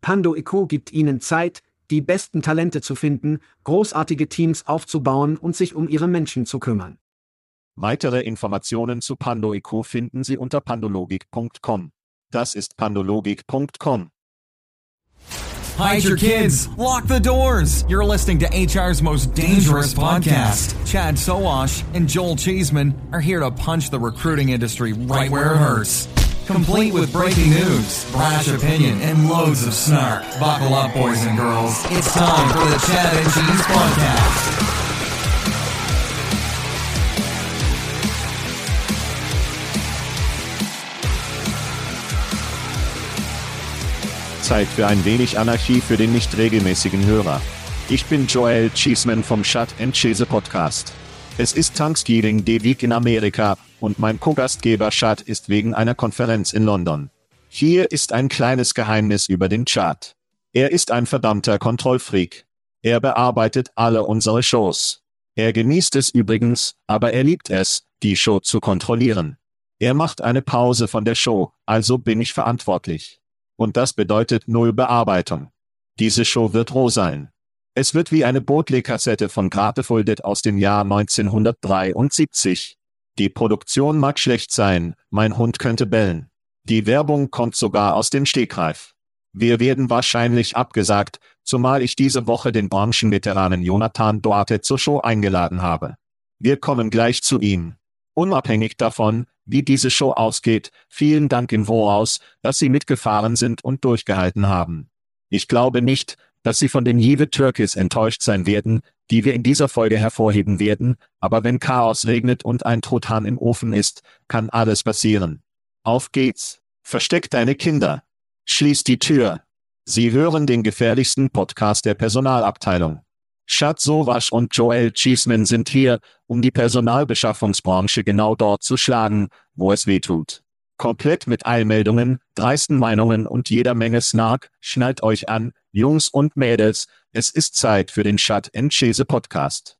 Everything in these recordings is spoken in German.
Pando IQ gibt Ihnen Zeit, die besten Talente zu finden, großartige Teams aufzubauen und sich um Ihre Menschen zu kümmern. Weitere Informationen zu PandoIQ finden Sie unter pandologik.com. Das ist pandologik.com. Hide your kids. Lock the doors. You're listening to HR's most dangerous podcast. Chad Soash and Joel Cheeseman are here to punch the recruiting industry right where it hurts. Complete with breaking news, brash opinion, and loads of snark. Buckle up, boys and girls. It's time for the Chad and Cheese Podcast. Zeit für ein wenig Anarchie für den nicht regelmäßigen Hörer. Ich bin Joel Cheeseman vom Shut and Cheese Podcast. Es ist Thanksgiving Day Week in Amerika und mein Co-Gastgeber Chad ist wegen einer Konferenz in London. Hier ist ein kleines Geheimnis über den Chad. Er ist ein verdammter Kontrollfreak. Er bearbeitet alle unsere Shows. Er genießt es übrigens, aber er liebt es, die Show zu kontrollieren. Er macht eine Pause von der Show, also bin ich verantwortlich. Und das bedeutet null Bearbeitung. Diese Show wird roh sein. Es wird wie eine Bootleg-Kassette von Gratefuldet aus dem Jahr 1973. Die Produktion mag schlecht sein, mein Hund könnte bellen. Die Werbung kommt sogar aus dem Stegreif. Wir werden wahrscheinlich abgesagt, zumal ich diese Woche den Branchenveteranen Jonathan Duarte zur Show eingeladen habe. Wir kommen gleich zu ihm. Unabhängig davon, wie diese Show ausgeht, vielen Dank im Voraus, dass Sie mitgefahren sind und durchgehalten haben. Ich glaube nicht, dass Sie von den Jive Turkis enttäuscht sein werden, die wir in dieser Folge hervorheben werden, aber wenn Chaos regnet und ein Truthahn im Ofen ist, kann alles passieren. Auf geht's. Versteck deine Kinder. Schließ die Tür. Sie hören den gefährlichsten Podcast der Personalabteilung. Schatz Sowasch und Joel Cheeseman sind hier, um die Personalbeschaffungsbranche genau dort zu schlagen, wo es weh tut. Komplett mit Eilmeldungen, dreisten Meinungen und jeder Menge Snark, schnallt euch an, Jungs und Mädels, es ist Zeit für den Shut and Chase Podcast.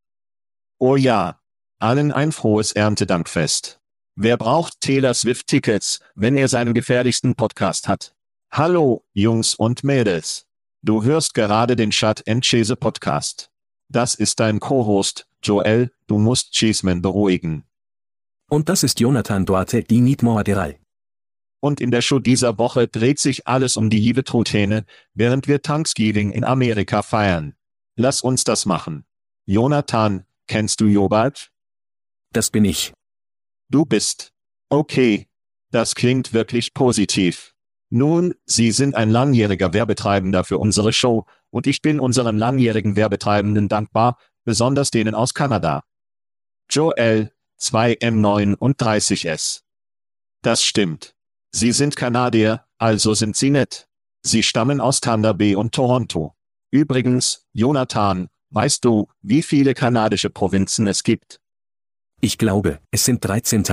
Oh ja, allen ein frohes Erntedankfest. Wer braucht Taylor Swift Tickets, wenn er seinen gefährlichsten Podcast hat? Hallo, Jungs und Mädels. Du hörst gerade den Shut and Chase Podcast. Das ist dein Co-Host, Joel, du musst Cheeseman beruhigen. Und das ist Jonathan Duarte, die Niedmoaderal. Und in der Show dieser Woche dreht sich alles um die Jive-Truthähne, während wir Thanksgiving in Amerika feiern. Lass uns das machen. Jonathan, kennst du Jobert? Das bin ich. Du bist. Okay. Das klingt wirklich positiv. Nun, Sie sind ein langjähriger Werbetreibender für unsere Show, und ich bin unseren langjährigen Werbetreibenden dankbar, besonders denen aus Kanada. Joel, 2M9 und 30S. Das stimmt. Sie sind Kanadier, also sind Sie nett. Sie stammen aus Thunder Bay und Toronto. Übrigens, Jonathan, weißt du, wie viele kanadische Provinzen es gibt? Ich glaube, es sind 13.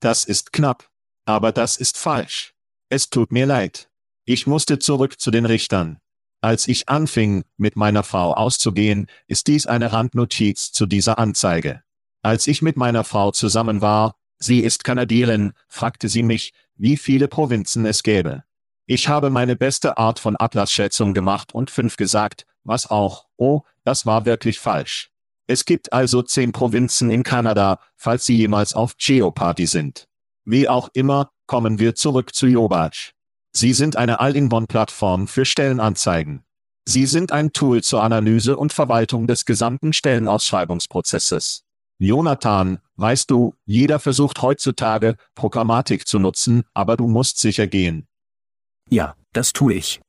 Das ist knapp. Aber das ist falsch. Es tut mir leid. Ich musste zurück zu den Richtern. Als ich anfing, mit meiner Frau auszugehen, ist dies eine Randnotiz zu dieser Anzeige. Als ich mit meiner Frau zusammen war, sie ist Kanadierin, fragte sie mich, wie viele Provinzen es gäbe. Ich habe meine beste Art von Atlasschätzung gemacht und fünf gesagt, was auch, oh, das war wirklich falsch. Es gibt also zehn Provinzen in Kanada, falls Sie jemals auf Geoparty sind. Wie auch immer, kommen wir zurück zu Jobatsch. Sie sind eine All-in-One-Plattform für Stellenanzeigen. Sie sind ein Tool zur Analyse und Verwaltung des gesamten Stellenausschreibungsprozesses. Jonathan, weißt du, jeder versucht heutzutage, Programmatik zu nutzen, aber du musst sicher gehen. Ja, das tue ich.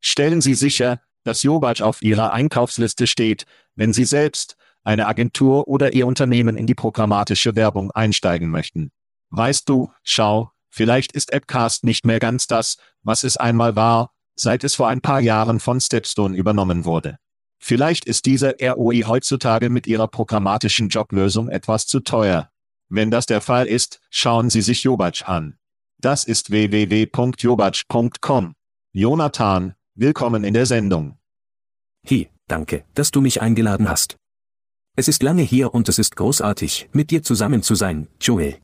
Stellen Sie sicher, dass Jobatsch auf Ihrer Einkaufsliste steht, wenn Sie selbst, eine Agentur oder Ihr Unternehmen in die programmatische Werbung einsteigen möchten. Weißt du, schau, vielleicht ist Appcast nicht mehr ganz das, was es einmal war, seit es vor ein paar Jahren von Stepstone übernommen wurde. Vielleicht ist dieser ROI heutzutage mit Ihrer programmatischen Joblösung etwas zu teuer. Wenn das der Fall ist, schauen Sie sich Jobatsch an. Das ist www.jobatsch.com. Jonathan, willkommen in der Sendung. Hi, danke, dass du mich eingeladen hast. Es ist lange hier und es ist großartig, mit dir zusammen zu sein, Joel.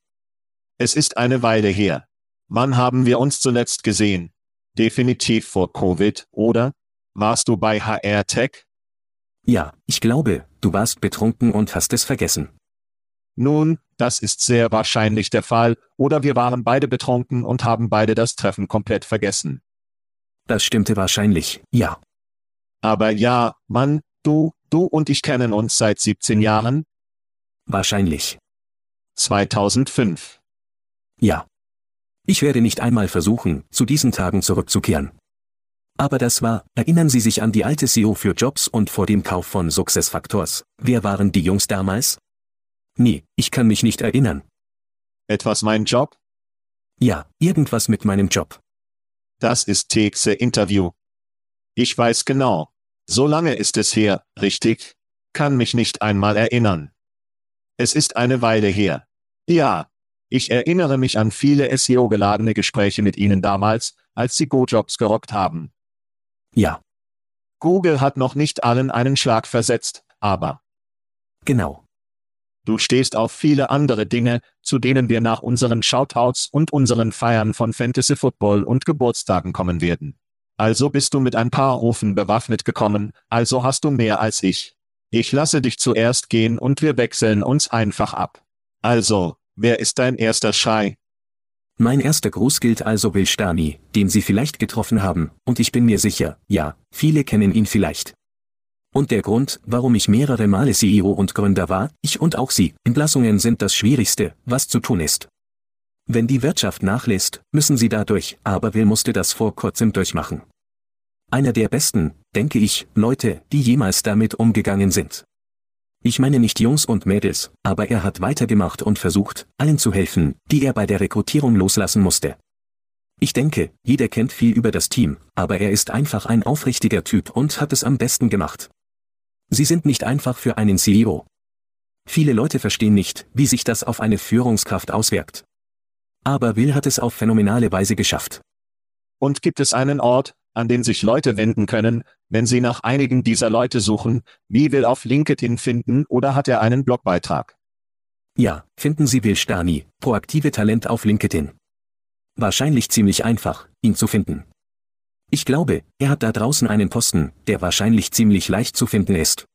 Es ist eine Weile her. Wann haben wir uns zuletzt gesehen? Definitiv vor Covid, oder? Warst du bei HR Tech? Ja, ich glaube, du warst betrunken und hast es vergessen. Nun, das ist sehr wahrscheinlich der Fall, oder wir waren beide betrunken und haben beide das Treffen komplett vergessen. Das stimmte wahrscheinlich, ja. Aber ja, Mann, du, du und ich kennen uns seit 17 Jahren? Wahrscheinlich. 2005. Ja. Ich werde nicht einmal versuchen, zu diesen Tagen zurückzukehren. Aber das war, erinnern Sie sich an die alte CEO für Jobs und vor dem Kauf von SuccessFactors. Wer waren die Jungs damals? Nee, ich kann mich nicht erinnern. Etwas mein Job? Ja, irgendwas mit meinem Job. Das ist Texe Interview. Ich weiß genau. So lange ist es her, richtig? Kann mich nicht einmal erinnern. Es ist eine Weile her. Ja. Ich erinnere mich an viele SEO-geladene Gespräche mit Ihnen damals, als Sie Go-Jobs gerockt haben. Ja. Google hat noch nicht allen einen Schlag versetzt, aber. Genau. Du stehst auf viele andere Dinge, zu denen wir nach unseren Shoutouts und unseren Feiern von Fantasy Football und Geburtstagen kommen werden. Also bist du mit ein paar Rufen bewaffnet gekommen, also hast du mehr als ich. Ich lasse dich zuerst gehen und wir wechseln uns einfach ab. Also, wer ist dein erster Schrei? Mein erster Gruß gilt also Will Stani, den Sie vielleicht getroffen haben, und ich bin mir sicher, ja, viele kennen ihn vielleicht. Und der Grund, warum ich mehrere Male CEO und Gründer war, ich und auch Sie, Entlassungen sind das Schwierigste, was zu tun ist. Wenn die Wirtschaft nachlässt, müssen Sie dadurch, aber Will musste das vor kurzem durchmachen. Einer der besten, denke ich, Leute, die jemals damit umgegangen sind. Ich meine nicht Jungs und Mädels, aber er hat weitergemacht und versucht, allen zu helfen, die er bei der Rekrutierung loslassen musste. Ich denke, jeder kennt viel über das Team, aber er ist einfach ein aufrichtiger Typ und hat es am besten gemacht. Sie sind nicht einfach für einen CEO. Viele Leute verstehen nicht, wie sich das auf eine Führungskraft auswirkt. Aber Will hat es auf phänomenale Weise geschafft. Und gibt es einen Ort, an den sich Leute wenden können, wenn sie nach einigen dieser Leute suchen, wie will auf LinkedIn finden oder hat er einen Blogbeitrag? Ja, finden Sie Will Stani, proaktive Talent auf LinkedIn. Wahrscheinlich ziemlich einfach, ihn zu finden. Ich glaube, er hat da draußen einen Posten, der wahrscheinlich ziemlich leicht zu finden ist.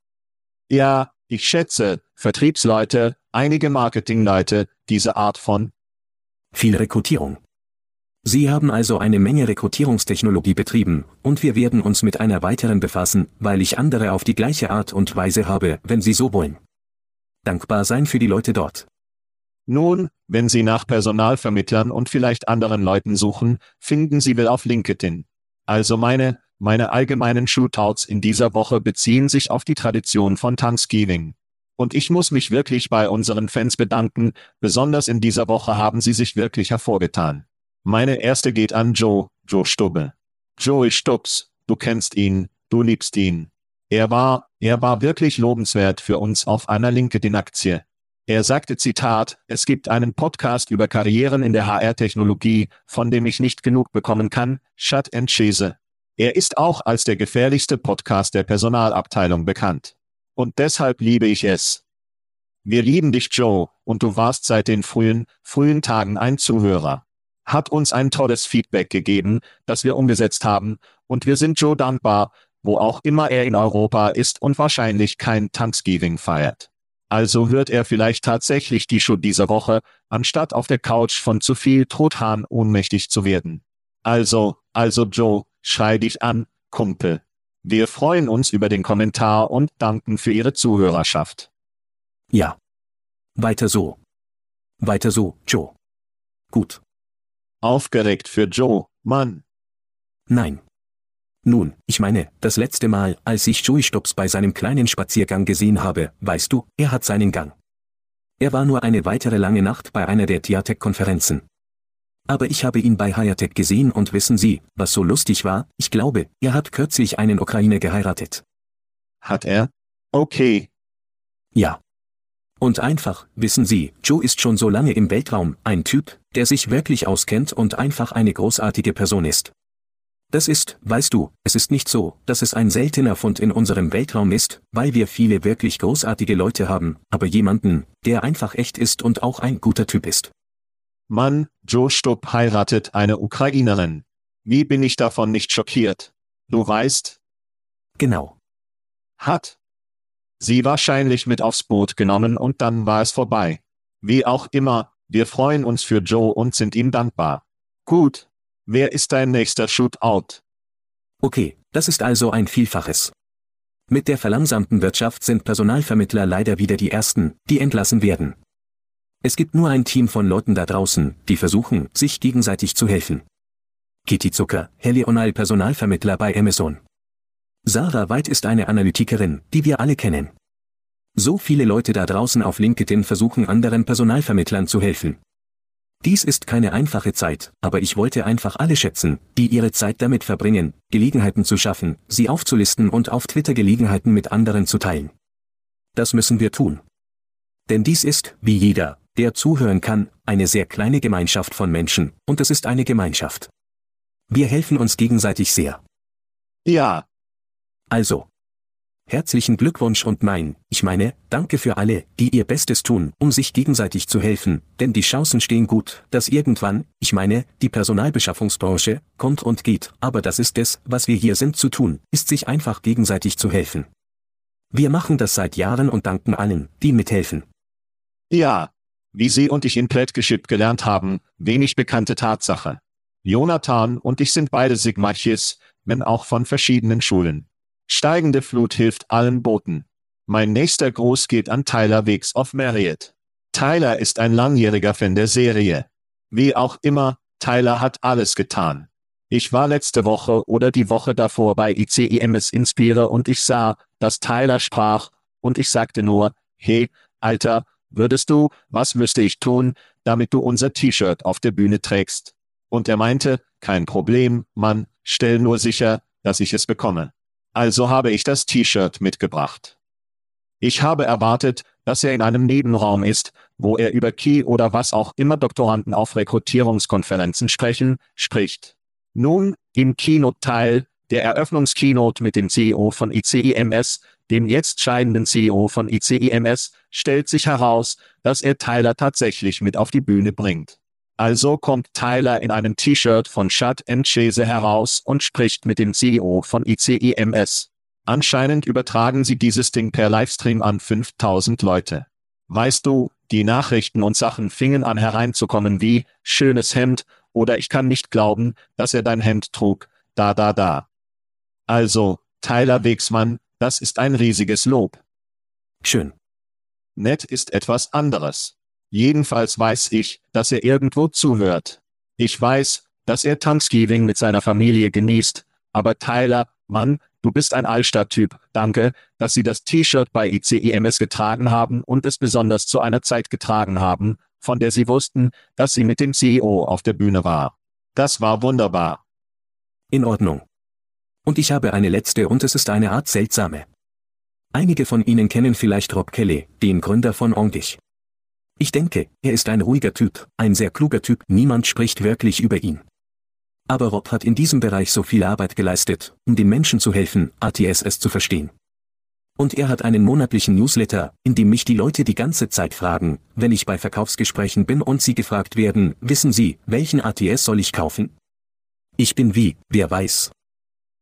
Ja, ich schätze, Vertriebsleute, einige Marketingleute, diese Art von viel Rekrutierung. Sie haben also eine Menge Rekrutierungstechnologie betrieben, und wir werden uns mit einer weiteren befassen, weil ich andere auf die gleiche Art und Weise habe, wenn Sie so wollen. Dankbar sein für die Leute dort. Nun, wenn Sie nach Personalvermittlern und vielleicht anderen Leuten suchen, finden Sie will auf LinkedIn. Also meine, meine allgemeinen Shootouts in dieser Woche beziehen sich auf die Tradition von Thanksgiving. Und ich muss mich wirklich bei unseren Fans bedanken, besonders in dieser Woche haben sie sich wirklich hervorgetan. Meine erste geht an Joe, Joe Stubbe. Joey Stubbs, du kennst ihn, du liebst ihn. Er war, er war wirklich lobenswert für uns auf einer LinkedIn-Aktie. Er sagte Zitat, es gibt einen Podcast über Karrieren in der HR-Technologie, von dem ich nicht genug bekommen kann, Shut and Chase. Er ist auch als der gefährlichste Podcast der Personalabteilung bekannt. Und deshalb liebe ich es. Wir lieben dich, Joe, und du warst seit den frühen, frühen Tagen ein Zuhörer hat uns ein tolles Feedback gegeben, das wir umgesetzt haben, und wir sind Joe dankbar, wo auch immer er in Europa ist und wahrscheinlich kein Thanksgiving feiert. Also hört er vielleicht tatsächlich die Show dieser Woche, anstatt auf der Couch von zu viel Truthahn ohnmächtig zu werden. Also, also Joe, schrei dich an, Kumpel. Wir freuen uns über den Kommentar und danken für Ihre Zuhörerschaft. Ja. Weiter so. Weiter so, Joe. Gut. Aufgeregt für Joe, Mann. Nein. Nun, ich meine, das letzte Mal, als ich Joey Stubbs bei seinem kleinen Spaziergang gesehen habe, weißt du, er hat seinen Gang. Er war nur eine weitere lange Nacht bei einer der Tiatec-Konferenzen. Aber ich habe ihn bei Hayatec gesehen und wissen Sie, was so lustig war, ich glaube, er hat kürzlich einen Ukrainer geheiratet. Hat er? Okay. Ja. Und einfach, wissen Sie, Joe ist schon so lange im Weltraum, ein Typ, der sich wirklich auskennt und einfach eine großartige Person ist. Das ist, weißt du, es ist nicht so, dass es ein seltener Fund in unserem Weltraum ist, weil wir viele wirklich großartige Leute haben, aber jemanden, der einfach echt ist und auch ein guter Typ ist. Mann, Joe Stubb heiratet eine Ukrainerin. Wie bin ich davon nicht schockiert? Du weißt? Genau. Hat. Sie wahrscheinlich mit aufs Boot genommen und dann war es vorbei. Wie auch immer, wir freuen uns für Joe und sind ihm dankbar. Gut. Wer ist dein nächster Shootout? Okay, das ist also ein Vielfaches. Mit der verlangsamten Wirtschaft sind Personalvermittler leider wieder die Ersten, die entlassen werden. Es gibt nur ein Team von Leuten da draußen, die versuchen, sich gegenseitig zu helfen. Kitty Zucker, Helional Personalvermittler bei Amazon. Sarah White ist eine Analytikerin, die wir alle kennen. So viele Leute da draußen auf LinkedIn versuchen anderen Personalvermittlern zu helfen. Dies ist keine einfache Zeit, aber ich wollte einfach alle schätzen, die ihre Zeit damit verbringen, Gelegenheiten zu schaffen, sie aufzulisten und auf Twitter Gelegenheiten mit anderen zu teilen. Das müssen wir tun. Denn dies ist, wie jeder, der zuhören kann, eine sehr kleine Gemeinschaft von Menschen, und es ist eine Gemeinschaft. Wir helfen uns gegenseitig sehr. Ja. Also. Herzlichen Glückwunsch und mein, ich meine, danke für alle, die ihr Bestes tun, um sich gegenseitig zu helfen, denn die Chancen stehen gut, dass irgendwann, ich meine, die Personalbeschaffungsbranche, kommt und geht, aber das ist es, was wir hier sind zu tun, ist sich einfach gegenseitig zu helfen. Wir machen das seit Jahren und danken allen, die mithelfen. Ja, wie Sie und ich in Plättgeschip gelernt haben, wenig bekannte Tatsache. Jonathan und ich sind beide Sigmachis, wenn auch von verschiedenen Schulen. Steigende Flut hilft allen Booten. Mein nächster Gruß geht an Tyler Weeks of Marriott. Tyler ist ein langjähriger Fan der Serie. Wie auch immer, Tyler hat alles getan. Ich war letzte Woche oder die Woche davor bei ICIMS Inspire und ich sah, dass Tyler sprach, und ich sagte nur, hey, Alter, Würdest du, was müsste ich tun, damit du unser T-Shirt auf der Bühne trägst? Und er meinte, kein Problem, Mann, stell nur sicher, dass ich es bekomme. Also habe ich das T-Shirt mitgebracht. Ich habe erwartet, dass er in einem Nebenraum ist, wo er über Key oder was auch immer Doktoranden auf Rekrutierungskonferenzen sprechen, spricht. Nun, im Keynote-Teil, der Eröffnungskeynote mit dem CEO von ICIMS, dem jetzt scheidenden CEO von ICIMS, stellt sich heraus, dass er Tyler tatsächlich mit auf die Bühne bringt. Also kommt Tyler in einem T-Shirt von Shad Chase heraus und spricht mit dem CEO von ICIMS. Anscheinend übertragen sie dieses Ding per Livestream an 5000 Leute. Weißt du, die Nachrichten und Sachen fingen an hereinzukommen wie, schönes Hemd, oder ich kann nicht glauben, dass er dein Hemd trug, da da da. Also, Tyler Wegsmann, das ist ein riesiges Lob. Schön. Nett ist etwas anderes. Jedenfalls weiß ich, dass er irgendwo zuhört. Ich weiß, dass er Thanksgiving mit seiner Familie genießt, aber Tyler, Mann, du bist ein Allstadttyp. Danke, dass Sie das T-Shirt bei ICIMS getragen haben und es besonders zu einer Zeit getragen haben, von der Sie wussten, dass sie mit dem CEO auf der Bühne war. Das war wunderbar. In Ordnung. Und ich habe eine letzte und es ist eine Art seltsame. Einige von Ihnen kennen vielleicht Rob Kelly, den Gründer von Ondish. Ich denke, er ist ein ruhiger Typ, ein sehr kluger Typ, niemand spricht wirklich über ihn. Aber Rob hat in diesem Bereich so viel Arbeit geleistet, um den Menschen zu helfen, ATSS zu verstehen. Und er hat einen monatlichen Newsletter, in dem mich die Leute die ganze Zeit fragen, wenn ich bei Verkaufsgesprächen bin und sie gefragt werden, wissen Sie, welchen ATS soll ich kaufen? Ich bin wie, wer weiß,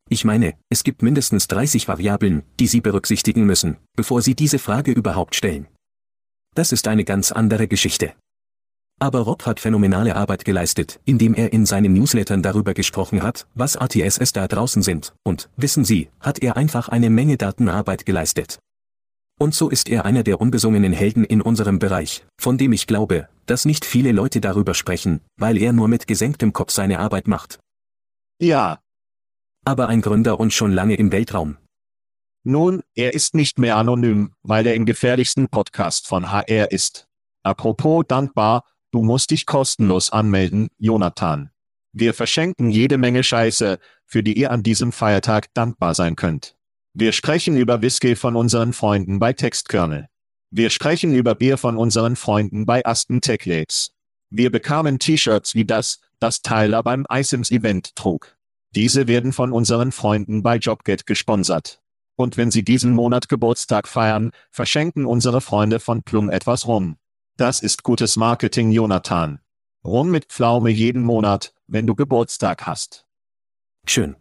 ich meine, es gibt mindestens 30 Variablen, die Sie berücksichtigen müssen, bevor Sie diese Frage überhaupt stellen. Das ist eine ganz andere Geschichte. Aber Rob hat phänomenale Arbeit geleistet, indem er in seinen Newslettern darüber gesprochen hat, was ATSs da draußen sind, und, wissen Sie, hat er einfach eine Menge Datenarbeit geleistet. Und so ist er einer der unbesungenen Helden in unserem Bereich, von dem ich glaube, dass nicht viele Leute darüber sprechen, weil er nur mit gesenktem Kopf seine Arbeit macht. Ja. Aber ein Gründer und schon lange im Weltraum. Nun, er ist nicht mehr anonym, weil er im gefährlichsten Podcast von HR ist. Apropos dankbar, Du musst dich kostenlos anmelden, Jonathan. Wir verschenken jede Menge Scheiße, für die ihr an diesem Feiertag dankbar sein könnt. Wir sprechen über Whisky von unseren Freunden bei Textkernel. Wir sprechen über Bier von unseren Freunden bei Aston Tech Labs. Wir bekamen T-Shirts wie das, das Tyler beim ISIMS Event trug. Diese werden von unseren Freunden bei Jobget gesponsert. Und wenn sie diesen Monat Geburtstag feiern, verschenken unsere Freunde von Plum etwas rum. Das ist gutes Marketing, Jonathan. Rum mit Pflaume jeden Monat, wenn du Geburtstag hast. Schön.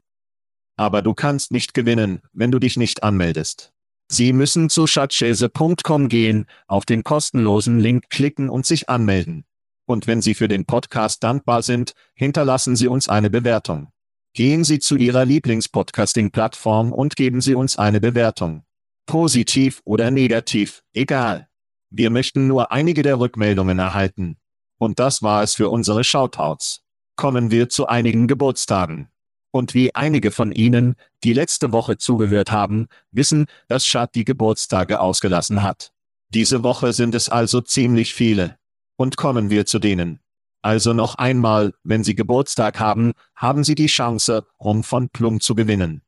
Aber du kannst nicht gewinnen, wenn du dich nicht anmeldest. Sie müssen zu schatzschäse.com gehen, auf den kostenlosen Link klicken und sich anmelden. Und wenn Sie für den Podcast dankbar sind, hinterlassen Sie uns eine Bewertung. Gehen Sie zu Ihrer Lieblingspodcasting-Plattform und geben Sie uns eine Bewertung. Positiv oder negativ, egal. Wir möchten nur einige der Rückmeldungen erhalten. Und das war es für unsere Shoutouts. Kommen wir zu einigen Geburtstagen. Und wie einige von Ihnen, die letzte Woche zugehört haben, wissen, dass Schad die Geburtstage ausgelassen hat. Diese Woche sind es also ziemlich viele. Und kommen wir zu denen. Also noch einmal, wenn Sie Geburtstag haben, haben Sie die Chance, um von Plum zu gewinnen.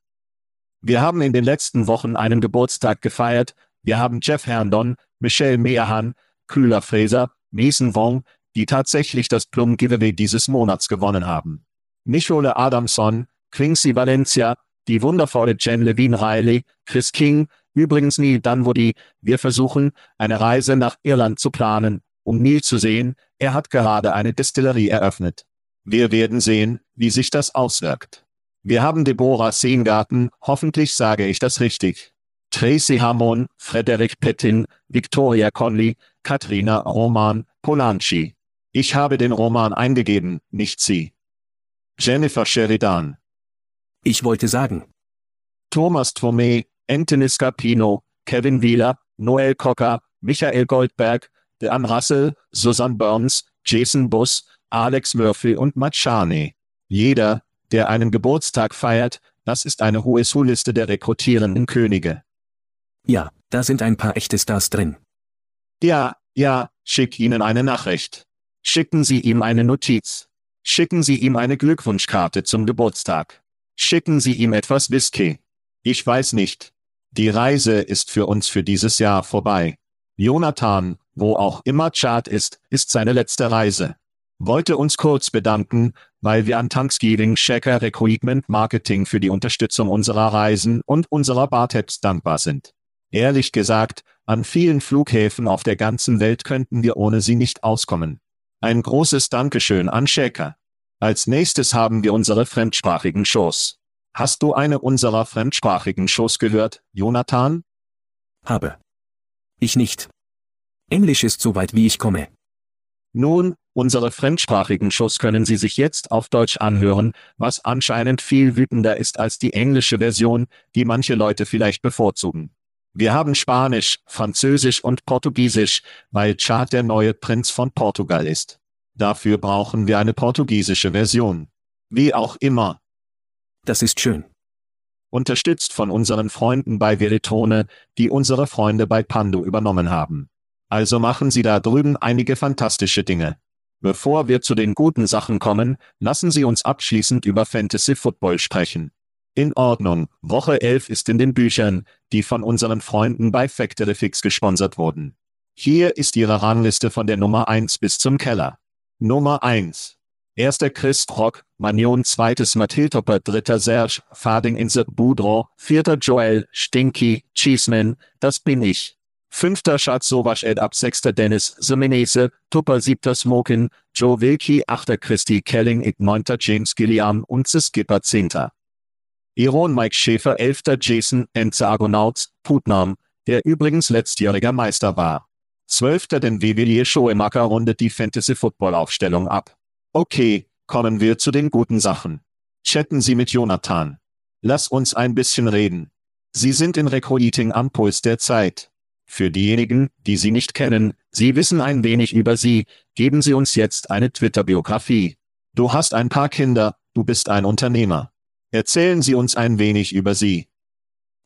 Wir haben in den letzten Wochen einen Geburtstag gefeiert, wir haben Jeff Herndon, Michelle Meerhan, Kühler Fraser, Mason Wong, die tatsächlich das Plum Giveaway dieses Monats gewonnen haben. Nicole Adamson, Quincy Valencia, die wundervolle Jen Levine Riley, Chris King, übrigens Neil Dunwoody, wir versuchen, eine Reise nach Irland zu planen, um Neil zu sehen, er hat gerade eine Distillerie eröffnet. Wir werden sehen, wie sich das auswirkt. Wir haben Deborah Seengarten, hoffentlich sage ich das richtig. Tracy Hamon, Frederick Pettin, Victoria Conley, Katrina Roman, Polanski. Ich habe den Roman eingegeben, nicht Sie. Jennifer Sheridan. Ich wollte sagen. Thomas Thomé, Anthony Scapino, Kevin Wheeler, Noel Cocker, Michael Goldberg, Dan Russell, Susan Burns, Jason Buss, Alex Murphy und Machane. Jeder, der einen Geburtstag feiert, das ist eine hohe Liste der rekrutierenden Könige. Ja, da sind ein paar echte Stars drin. Ja, ja, schick ihnen eine Nachricht. Schicken Sie ihm eine Notiz. Schicken Sie ihm eine Glückwunschkarte zum Geburtstag. Schicken Sie ihm etwas Whisky. Ich weiß nicht. Die Reise ist für uns für dieses Jahr vorbei. Jonathan, wo auch immer Chad ist, ist seine letzte Reise. Wollte uns kurz bedanken, weil wir an Thanksgiving Shaker Recruitment Marketing für die Unterstützung unserer Reisen und unserer Bartabs dankbar sind. Ehrlich gesagt, an vielen Flughäfen auf der ganzen Welt könnten wir ohne sie nicht auskommen. Ein großes Dankeschön an Shaker. Als nächstes haben wir unsere fremdsprachigen Shows. Hast du eine unserer fremdsprachigen Shows gehört, Jonathan? Habe. Ich nicht. Englisch ist so weit wie ich komme. Nun, unsere fremdsprachigen Shows können Sie sich jetzt auf Deutsch anhören, was anscheinend viel wütender ist als die englische Version, die manche Leute vielleicht bevorzugen. Wir haben Spanisch, Französisch und Portugiesisch, weil Chad der neue Prinz von Portugal ist. Dafür brauchen wir eine portugiesische Version. Wie auch immer. Das ist schön. Unterstützt von unseren Freunden bei Veritone, die unsere Freunde bei Pando übernommen haben. Also machen Sie da drüben einige fantastische Dinge. Bevor wir zu den guten Sachen kommen, lassen Sie uns abschließend über Fantasy Football sprechen. In Ordnung, Woche 11 ist in den Büchern, die von unseren Freunden bei Factory Fix gesponsert wurden. Hier ist ihre Rangliste von der Nummer 1 bis zum Keller. Nummer 1. Erster Chris Rock, Manion zweites Mathiltopper dritter Serge, Fading Inse Boudreau, vierter Joel, Stinky, Cheeseman, das bin ich. Fünfter Schatz Sowasch Ed ab sechster Dennis, Semenese, Tupper siebter Smokin, Joe Wilkie achter Christy Kelling Ig neunter James Gilliam und Skipper zehnter. Iron Mike Schäfer 11. Jason Enze Argonauts, Putnam, der übrigens letztjähriger Meister war. Zwölfter denn Wewelie Schoemaker rundet die Fantasy-Football-Aufstellung ab. Okay, kommen wir zu den guten Sachen. Chatten Sie mit Jonathan. Lass uns ein bisschen reden. Sie sind in Recruiting am Puls der Zeit. Für diejenigen, die Sie nicht kennen, Sie wissen ein wenig über Sie, geben Sie uns jetzt eine Twitter-Biografie. Du hast ein paar Kinder, du bist ein Unternehmer. Erzählen Sie uns ein wenig über Sie.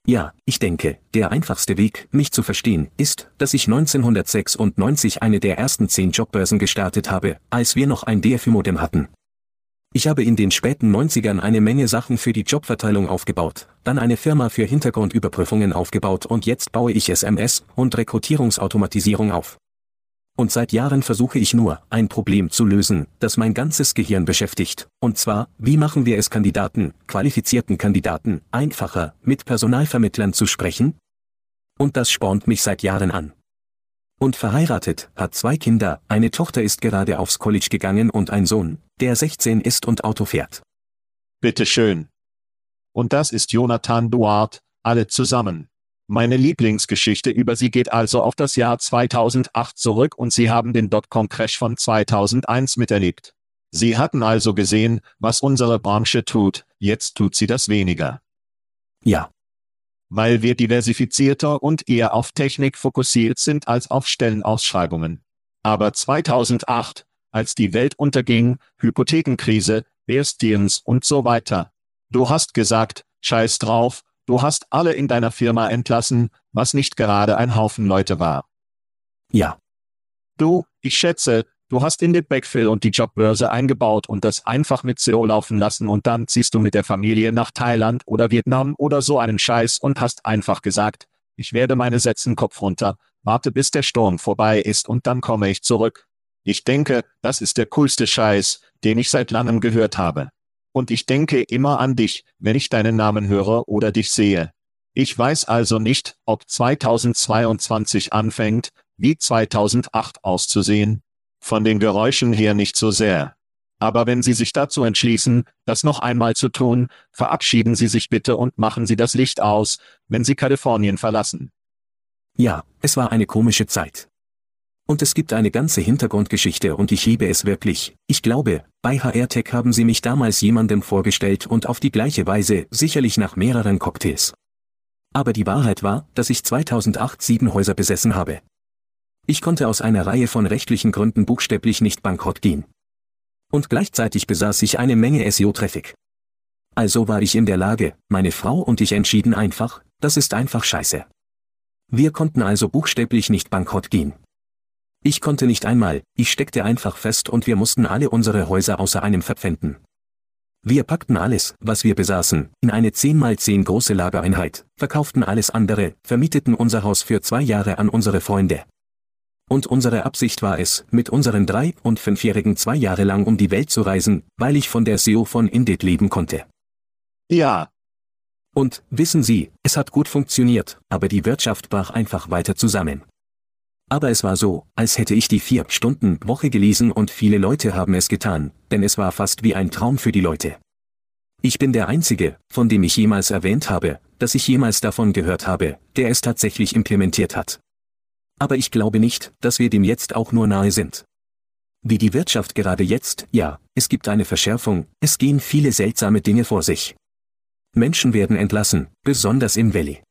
Ja, ich denke, der einfachste Weg, mich zu verstehen, ist, dass ich 1996 eine der ersten zehn Jobbörsen gestartet habe, als wir noch ein DFÜ-Modem hatten. Ich habe in den späten 90ern eine Menge Sachen für die Jobverteilung aufgebaut, dann eine Firma für Hintergrundüberprüfungen aufgebaut und jetzt baue ich SMS und Rekrutierungsautomatisierung auf. Und seit Jahren versuche ich nur, ein Problem zu lösen, das mein ganzes Gehirn beschäftigt. Und zwar, wie machen wir es Kandidaten, qualifizierten Kandidaten, einfacher, mit Personalvermittlern zu sprechen? Und das spornt mich seit Jahren an und verheiratet, hat zwei Kinder, eine Tochter ist gerade aufs College gegangen und ein Sohn, der 16 ist und Auto fährt. Bitte schön. Und das ist Jonathan Duart, alle zusammen. Meine Lieblingsgeschichte über sie geht also auf das Jahr 2008 zurück und sie haben den Dotcom-Crash von 2001 miterlebt. Sie hatten also gesehen, was unsere Branche tut, jetzt tut sie das weniger. Ja weil wir diversifizierter und eher auf Technik fokussiert sind als auf Stellenausschreibungen. Aber 2008, als die Welt unterging, Hypothekenkrise, Bearsteins und so weiter. Du hast gesagt, scheiß drauf, du hast alle in deiner Firma entlassen, was nicht gerade ein Haufen Leute war. Ja. Du, ich schätze, Du hast in den Backfill und die Jobbörse eingebaut und das einfach mit SEO laufen lassen und dann ziehst du mit der Familie nach Thailand oder Vietnam oder so einen Scheiß und hast einfach gesagt, ich werde meine Sätzen Kopf runter, warte bis der Sturm vorbei ist und dann komme ich zurück. Ich denke, das ist der coolste Scheiß, den ich seit langem gehört habe. Und ich denke immer an dich, wenn ich deinen Namen höre oder dich sehe. Ich weiß also nicht, ob 2022 anfängt, wie 2008 auszusehen, von den Geräuschen her nicht so sehr. Aber wenn Sie sich dazu entschließen, das noch einmal zu tun, verabschieden Sie sich bitte und machen Sie das Licht aus, wenn Sie Kalifornien verlassen. Ja, es war eine komische Zeit. Und es gibt eine ganze Hintergrundgeschichte und ich liebe es wirklich. Ich glaube, bei HR-Tech haben sie mich damals jemandem vorgestellt und auf die gleiche Weise, sicherlich nach mehreren Cocktails. Aber die Wahrheit war, dass ich 2008 sieben Häuser besessen habe. Ich konnte aus einer Reihe von rechtlichen Gründen buchstäblich nicht bankrott gehen. Und gleichzeitig besaß ich eine Menge SEO-Traffic. Also war ich in der Lage, meine Frau und ich entschieden einfach, das ist einfach scheiße. Wir konnten also buchstäblich nicht bankrott gehen. Ich konnte nicht einmal, ich steckte einfach fest und wir mussten alle unsere Häuser außer einem verpfänden. Wir packten alles, was wir besaßen, in eine 10x10 große Lagereinheit, verkauften alles andere, vermieteten unser Haus für zwei Jahre an unsere Freunde, und unsere Absicht war es, mit unseren drei- und fünfjährigen zwei Jahre lang um die Welt zu reisen, weil ich von der SEO von Indeed leben konnte. Ja. Und, wissen Sie, es hat gut funktioniert, aber die Wirtschaft brach einfach weiter zusammen. Aber es war so, als hätte ich die Vier-Stunden-Woche gelesen und viele Leute haben es getan, denn es war fast wie ein Traum für die Leute. Ich bin der Einzige, von dem ich jemals erwähnt habe, dass ich jemals davon gehört habe, der es tatsächlich implementiert hat aber ich glaube nicht, dass wir dem jetzt auch nur nahe sind. Wie die Wirtschaft gerade jetzt, ja, es gibt eine Verschärfung, es gehen viele seltsame Dinge vor sich. Menschen werden entlassen, besonders im Valley.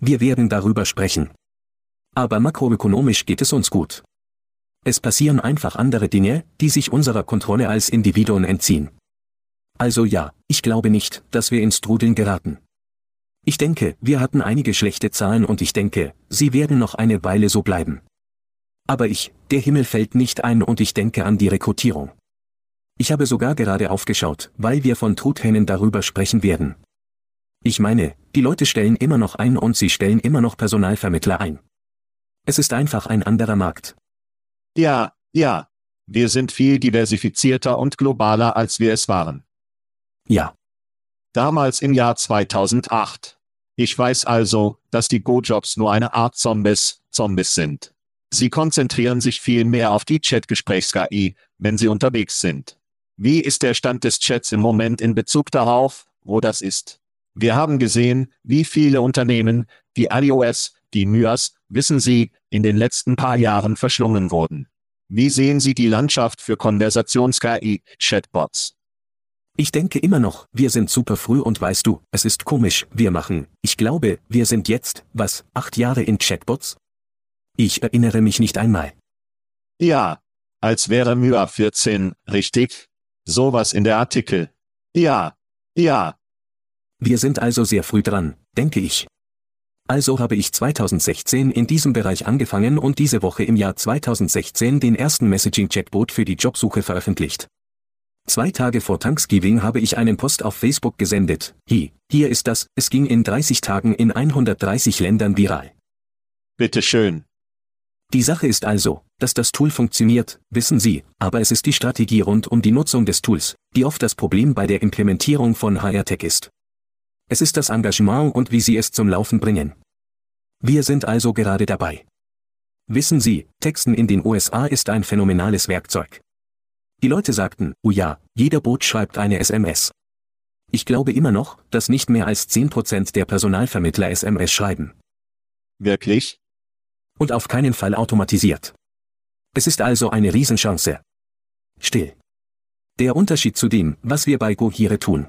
Wir werden darüber sprechen. Aber makroökonomisch geht es uns gut. Es passieren einfach andere Dinge, die sich unserer Kontrolle als Individuen entziehen. Also ja, ich glaube nicht, dass wir ins Trudeln geraten. Ich denke, wir hatten einige schlechte Zahlen und ich denke, sie werden noch eine Weile so bleiben. Aber ich, der Himmel fällt nicht ein und ich denke an die Rekrutierung. Ich habe sogar gerade aufgeschaut, weil wir von Truthähnen darüber sprechen werden. Ich meine, die Leute stellen immer noch ein und sie stellen immer noch Personalvermittler ein. Es ist einfach ein anderer Markt. Ja, ja. Wir sind viel diversifizierter und globaler, als wir es waren. Ja. Damals im Jahr 2008. Ich weiß also, dass die Go-Jobs nur eine Art Zombies, Zombies sind. Sie konzentrieren sich viel mehr auf die Chat-Gesprächs-KI, wenn sie unterwegs sind. Wie ist der Stand des Chats im Moment in Bezug darauf, wo das ist? Wir haben gesehen, wie viele Unternehmen, wie iOS, die MYAs, wissen Sie, in den letzten paar Jahren verschlungen wurden. Wie sehen Sie die Landschaft für Konversations-KI, Chatbots? Ich denke immer noch, wir sind super früh und weißt du, es ist komisch, wir machen, ich glaube, wir sind jetzt, was, acht Jahre in Chatbots? Ich erinnere mich nicht einmal. Ja, als wäre MYA 14, richtig? Sowas in der Artikel. Ja, ja. Wir sind also sehr früh dran, denke ich. Also habe ich 2016 in diesem Bereich angefangen und diese Woche im Jahr 2016 den ersten Messaging-Chatbot für die Jobsuche veröffentlicht. Zwei Tage vor Thanksgiving habe ich einen Post auf Facebook gesendet. Hi, hier ist das, es ging in 30 Tagen in 130 Ländern viral. Bitte schön. Die Sache ist also, dass das Tool funktioniert, wissen Sie, aber es ist die Strategie rund um die Nutzung des Tools, die oft das Problem bei der Implementierung von HR-Tech ist. Es ist das Engagement und wie Sie es zum Laufen bringen. Wir sind also gerade dabei. Wissen Sie, Texten in den USA ist ein phänomenales Werkzeug. Die Leute sagten, oh ja, jeder Boot schreibt eine SMS. Ich glaube immer noch, dass nicht mehr als 10% der Personalvermittler SMS schreiben. Wirklich? Und auf keinen Fall automatisiert. Es ist also eine Riesenchance. Still. Der Unterschied zu dem, was wir bei Gohire tun.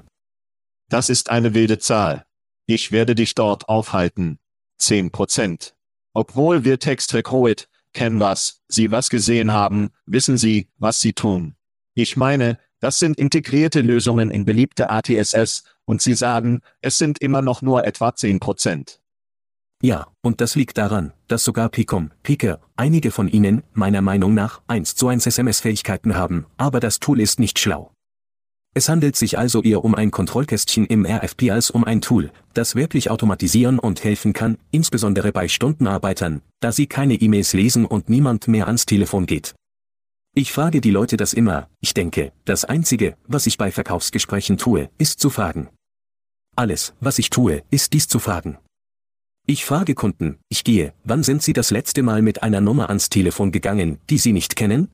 Das ist eine wilde Zahl. Ich werde dich dort aufhalten. 10%. Obwohl wir Textrecruit, Canvas, Sie was gesehen haben, wissen Sie, was Sie tun. Ich meine, das sind integrierte Lösungen in beliebte ATSS, und Sie sagen, es sind immer noch nur etwa 10%. Ja, und das liegt daran, dass sogar Picom, Picker, einige von ihnen, meiner Meinung nach, 1 zu 1 SMS-Fähigkeiten haben, aber das Tool ist nicht schlau. Es handelt sich also eher um ein Kontrollkästchen im RFP als um ein Tool, das wirklich automatisieren und helfen kann, insbesondere bei Stundenarbeitern, da sie keine E-Mails lesen und niemand mehr ans Telefon geht. Ich frage die Leute das immer, ich denke, das Einzige, was ich bei Verkaufsgesprächen tue, ist zu fragen. Alles, was ich tue, ist dies zu fragen. Ich frage Kunden, ich gehe, wann sind Sie das letzte Mal mit einer Nummer ans Telefon gegangen, die Sie nicht kennen?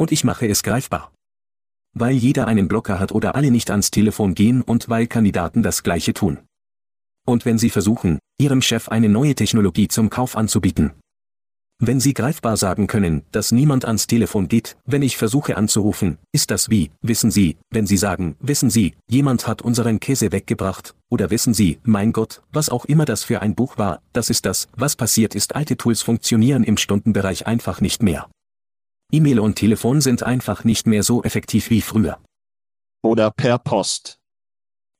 Und ich mache es greifbar. Weil jeder einen Blocker hat oder alle nicht ans Telefon gehen und weil Kandidaten das gleiche tun. Und wenn Sie versuchen, Ihrem Chef eine neue Technologie zum Kauf anzubieten, wenn Sie greifbar sagen können, dass niemand ans Telefon geht, wenn ich versuche anzurufen, ist das wie, wissen Sie, wenn Sie sagen, wissen Sie, jemand hat unseren Käse weggebracht, oder wissen Sie, mein Gott, was auch immer das für ein Buch war, das ist das, was passiert ist, alte Tools funktionieren im Stundenbereich einfach nicht mehr. E-Mail und Telefon sind einfach nicht mehr so effektiv wie früher. Oder per Post.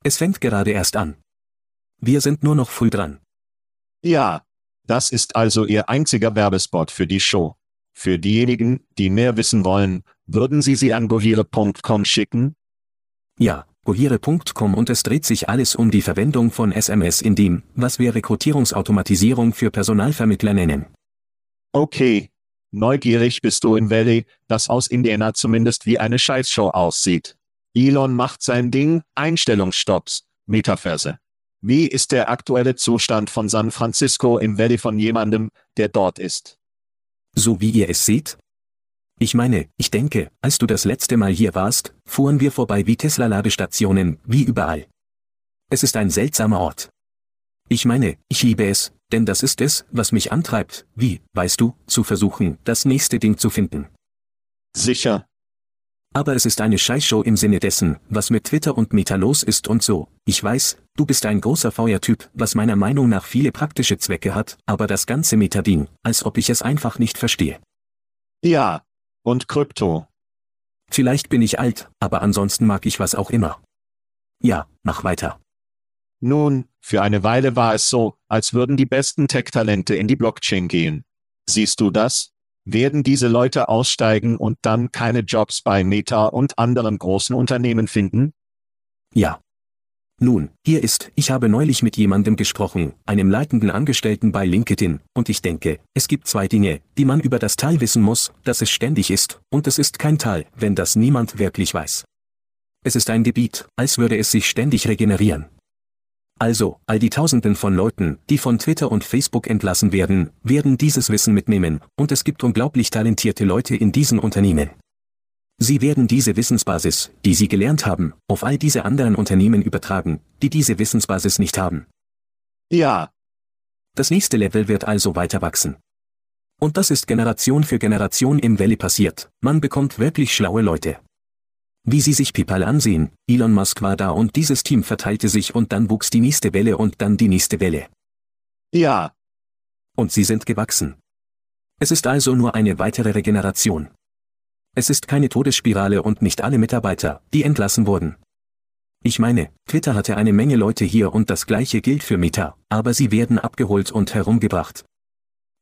Es fängt gerade erst an. Wir sind nur noch früh dran. Ja, das ist also Ihr einziger Werbespot für die Show. Für diejenigen, die mehr wissen wollen, würden Sie sie an gohire.com schicken? Ja, gohire.com und es dreht sich alles um die Verwendung von SMS in dem, was wir Rekrutierungsautomatisierung für Personalvermittler nennen. Okay. Neugierig bist du in Valley, das aus Indiana zumindest wie eine Scheißshow aussieht. Elon macht sein Ding, Einstellungsstopps, Metaverse. Wie ist der aktuelle Zustand von San Francisco im Valley von jemandem, der dort ist? So wie ihr es seht? Ich meine, ich denke, als du das letzte Mal hier warst, fuhren wir vorbei wie Tesla-Ladestationen, wie überall. Es ist ein seltsamer Ort. Ich meine, ich liebe es, denn das ist es, was mich antreibt, wie, weißt du, zu versuchen, das nächste Ding zu finden. Sicher, aber es ist eine Scheißshow im Sinne dessen, was mit Twitter und Meta los ist und so. Ich weiß, du bist ein großer Feuertyp, was meiner Meinung nach viele praktische Zwecke hat, aber das ganze Meta-Ding, als ob ich es einfach nicht verstehe. Ja. Und Krypto. Vielleicht bin ich alt, aber ansonsten mag ich was auch immer. Ja, mach weiter. Nun, für eine Weile war es so, als würden die besten Tech-Talente in die Blockchain gehen. Siehst du das? Werden diese Leute aussteigen und dann keine Jobs bei Meta und anderen großen Unternehmen finden? Ja. Nun, hier ist, ich habe neulich mit jemandem gesprochen, einem leitenden Angestellten bei LinkedIn, und ich denke, es gibt zwei Dinge, die man über das Tal wissen muss, dass es ständig ist, und es ist kein Tal, wenn das niemand wirklich weiß. Es ist ein Gebiet, als würde es sich ständig regenerieren. Also, all die Tausenden von Leuten, die von Twitter und Facebook entlassen werden, werden dieses Wissen mitnehmen, und es gibt unglaublich talentierte Leute in diesen Unternehmen. Sie werden diese Wissensbasis, die sie gelernt haben, auf all diese anderen Unternehmen übertragen, die diese Wissensbasis nicht haben. Ja. Das nächste Level wird also weiter wachsen. Und das ist Generation für Generation im Valley passiert. Man bekommt wirklich schlaue Leute. Wie Sie sich PayPal ansehen, Elon Musk war da und dieses Team verteilte sich und dann wuchs die nächste Welle und dann die nächste Welle. Ja. Und sie sind gewachsen. Es ist also nur eine weitere Regeneration. Es ist keine Todesspirale und nicht alle Mitarbeiter, die entlassen wurden. Ich meine, Twitter hatte eine Menge Leute hier und das gleiche gilt für Meta, aber sie werden abgeholt und herumgebracht.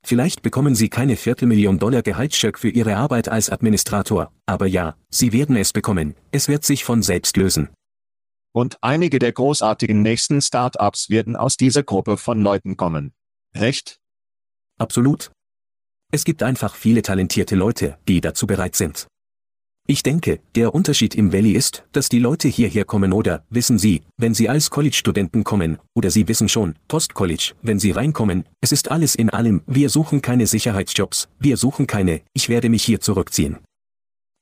Vielleicht bekommen sie keine Viertelmillion Dollar Gehaltscheck für ihre Arbeit als Administrator, aber ja, sie werden es bekommen, es wird sich von selbst lösen. Und einige der großartigen nächsten Startups werden aus dieser Gruppe von Leuten kommen. Recht? Absolut. Es gibt einfach viele talentierte Leute, die dazu bereit sind. Ich denke, der Unterschied im Valley ist, dass die Leute hierher kommen oder, wissen Sie, wenn sie als College-Studenten kommen, oder sie wissen schon, Post-College, wenn sie reinkommen, es ist alles in allem, wir suchen keine Sicherheitsjobs, wir suchen keine, ich werde mich hier zurückziehen.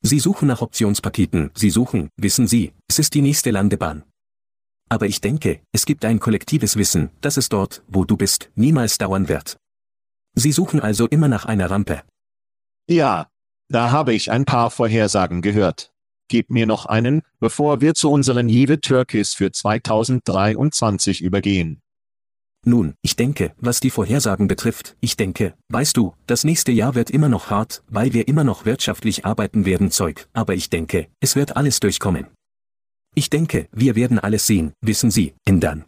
Sie suchen nach Optionspaketen, sie suchen, wissen Sie, es ist die nächste Landebahn. Aber ich denke, es gibt ein kollektives Wissen, dass es dort, wo du bist, niemals dauern wird. Sie suchen also immer nach einer Rampe. Ja, da habe ich ein paar Vorhersagen gehört. Gib mir noch einen, bevor wir zu unseren Jive Turkeys für 2023 übergehen. Nun, ich denke, was die Vorhersagen betrifft, ich denke, weißt du, das nächste Jahr wird immer noch hart, weil wir immer noch wirtschaftlich arbeiten werden Zeug, aber ich denke, es wird alles durchkommen. Ich denke, wir werden alles sehen, wissen Sie, ändern.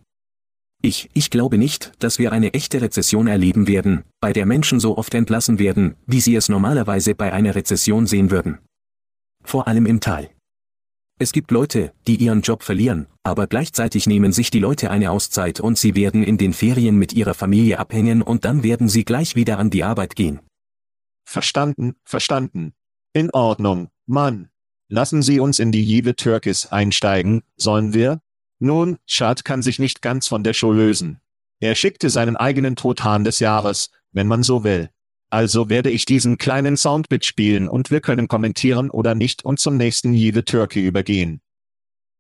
Ich, ich glaube nicht, dass wir eine echte Rezession erleben werden, bei der Menschen so oft entlassen werden, wie sie es normalerweise bei einer Rezession sehen würden. Vor allem im Tal. Es gibt Leute, die ihren Job verlieren, aber gleichzeitig nehmen sich die Leute eine Auszeit und sie werden in den Ferien mit ihrer Familie abhängen und dann werden sie gleich wieder an die Arbeit gehen. Verstanden, verstanden. In Ordnung, Mann. Lassen Sie uns in die Jive Türkis einsteigen, sollen wir? Nun, Chad kann sich nicht ganz von der Show lösen. Er schickte seinen eigenen Tothahn des Jahres, wenn man so will. Also werde ich diesen kleinen Soundbit spielen und wir können kommentieren oder nicht und zum nächsten Jive Turkey übergehen.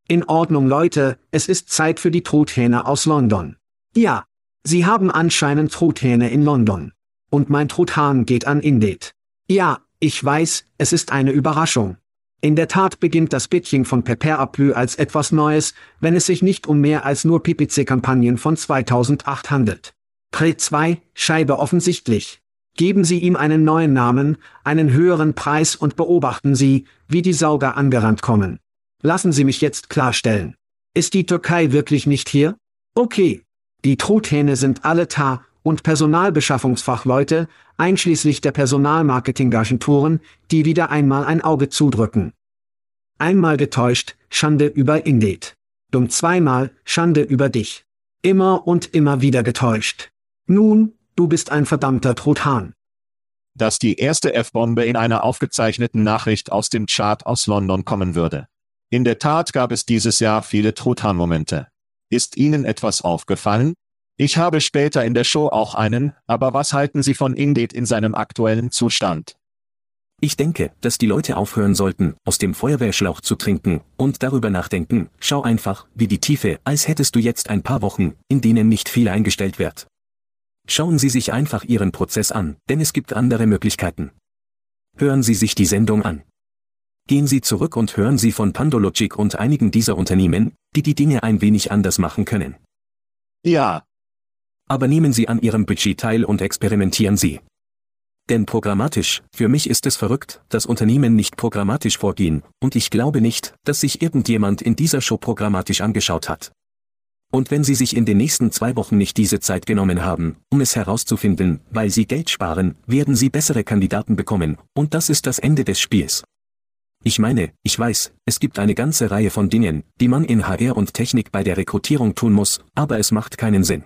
In Ordnung Leute, es ist Zeit für die Truthähne aus London. Ja, Sie haben anscheinend Truthähne in London. Und mein Truthahn geht an Indet. Ja, ich weiß, es ist eine Überraschung. In der Tat beginnt das Bitching von Pepper Aplü als etwas Neues, wenn es sich nicht um mehr als nur PPC-Kampagnen von 2008 handelt. Pre 2, Scheibe offensichtlich. Geben Sie ihm einen neuen Namen, einen höheren Preis und beobachten Sie, wie die Sauger angerannt kommen. Lassen Sie mich jetzt klarstellen. Ist die Türkei wirklich nicht hier? Okay. Die Truthähne sind alle da, und Personalbeschaffungsfachleute, einschließlich der Personalmarketingagenturen, die wieder einmal ein Auge zudrücken. Einmal getäuscht, Schande über Indeed. Dumm zweimal, Schande über dich. Immer und immer wieder getäuscht. Nun, du bist ein verdammter Truthahn. Dass die erste F-Bombe in einer aufgezeichneten Nachricht aus dem Chart aus London kommen würde. In der Tat gab es dieses Jahr viele Truthahn-Momente. Ist Ihnen etwas aufgefallen? Ich habe später in der Show auch einen, aber was halten Sie von Indeed in seinem aktuellen Zustand? Ich denke, dass die Leute aufhören sollten, aus dem Feuerwehrschlauch zu trinken, und darüber nachdenken, schau einfach, wie die Tiefe, als hättest du jetzt ein paar Wochen, in denen nicht viel eingestellt wird. Schauen Sie sich einfach Ihren Prozess an, denn es gibt andere Möglichkeiten. Hören Sie sich die Sendung an. Gehen Sie zurück und hören Sie von Pandologic und einigen dieser Unternehmen, die die Dinge ein wenig anders machen können. Ja, aber nehmen Sie an Ihrem Budget teil und experimentieren Sie. Denn programmatisch, für mich ist es verrückt, dass Unternehmen nicht programmatisch vorgehen, und ich glaube nicht, dass sich irgendjemand in dieser Show programmatisch angeschaut hat. Und wenn Sie sich in den nächsten zwei Wochen nicht diese Zeit genommen haben, um es herauszufinden, weil Sie Geld sparen, werden Sie bessere Kandidaten bekommen, und das ist das Ende des Spiels. Ich meine, ich weiß, es gibt eine ganze Reihe von Dingen, die man in HR und Technik bei der Rekrutierung tun muss, aber es macht keinen Sinn.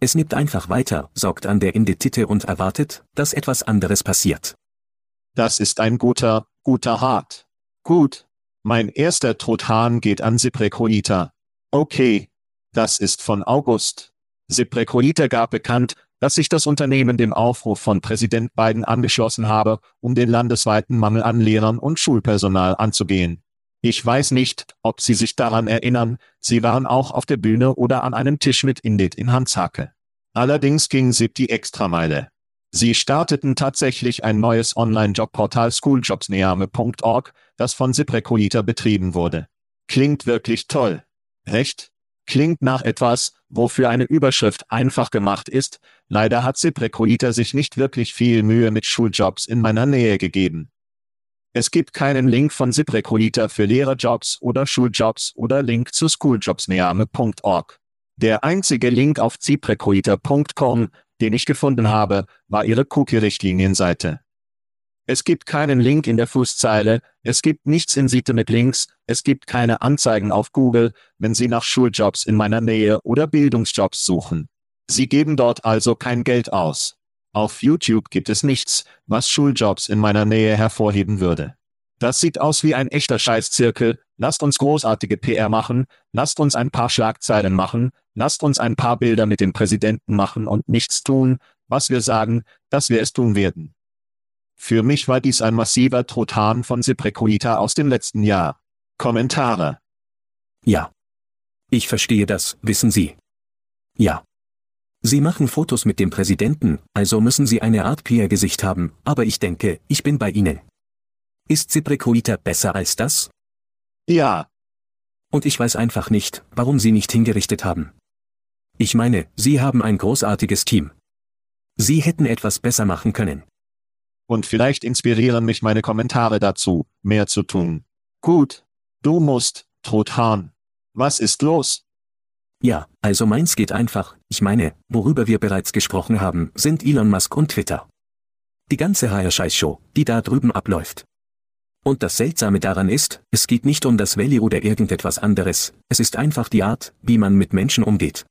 Es nimmt einfach weiter, saugt an der Indetite und erwartet, dass etwas anderes passiert. Das ist ein guter, guter Hart. Gut. Mein erster Truthahn geht an Siprecoita. Okay. Das ist von August. Siprecoita gab bekannt, dass sich das Unternehmen dem Aufruf von Präsident Biden angeschlossen habe, um den landesweiten Mangel an Lehrern und Schulpersonal anzugehen. Ich weiß nicht, ob Sie sich daran erinnern, Sie waren auch auf der Bühne oder an einem Tisch mit Indit in Handzake. Allerdings ging SIP die Extrameile. Sie starteten tatsächlich ein neues Online-Jobportal schooljobsneame.org, das von ZipRecruiter betrieben wurde. Klingt wirklich toll. Recht? Klingt nach etwas, wofür eine Überschrift einfach gemacht ist, leider hat ZipRecruiter sich nicht wirklich viel Mühe mit Schuljobs in meiner Nähe gegeben. Es gibt keinen Link von ZipRecruiter für Lehrerjobs oder Schuljobs oder Link zu schooljobsneame.org. Der einzige Link auf ZipRecruiter.com, den ich gefunden habe, war ihre Cookie-Richtlinienseite. Es gibt keinen Link in der Fußzeile, es gibt nichts in Siete mit Links, es gibt keine Anzeigen auf Google, wenn Sie nach Schuljobs in meiner Nähe oder Bildungsjobs suchen. Sie geben dort also kein Geld aus. Auf YouTube gibt es nichts, was Schuljobs in meiner Nähe hervorheben würde. Das sieht aus wie ein echter Scheißzirkel, lasst uns großartige PR machen, lasst uns ein paar Schlagzeilen machen, lasst uns ein paar Bilder mit dem Präsidenten machen und nichts tun, was wir sagen, dass wir es tun werden. Für mich war dies ein massiver Trotan von Ziprekoita aus dem letzten Jahr. Kommentare. Ja. Ich verstehe das, wissen Sie. Ja. Sie machen Fotos mit dem Präsidenten, also müssen Sie eine Art PR-Gesicht haben, aber ich denke, ich bin bei Ihnen. Ist Ziprekoita besser als das? Ja. Und ich weiß einfach nicht, warum Sie nicht hingerichtet haben. Ich meine, Sie haben ein großartiges Team. Sie hätten etwas besser machen können. Und vielleicht inspirieren mich meine Kommentare dazu, mehr zu tun. Gut. Du musst, Truthahn. Was ist los? Ja, also meins geht einfach, ich meine, worüber wir bereits gesprochen haben, sind Elon Musk und Twitter. Die ganze HR-Scheiß-Show, die da drüben abläuft. Und das Seltsame daran ist, es geht nicht um das Valley oder irgendetwas anderes, es ist einfach die Art, wie man mit Menschen umgeht.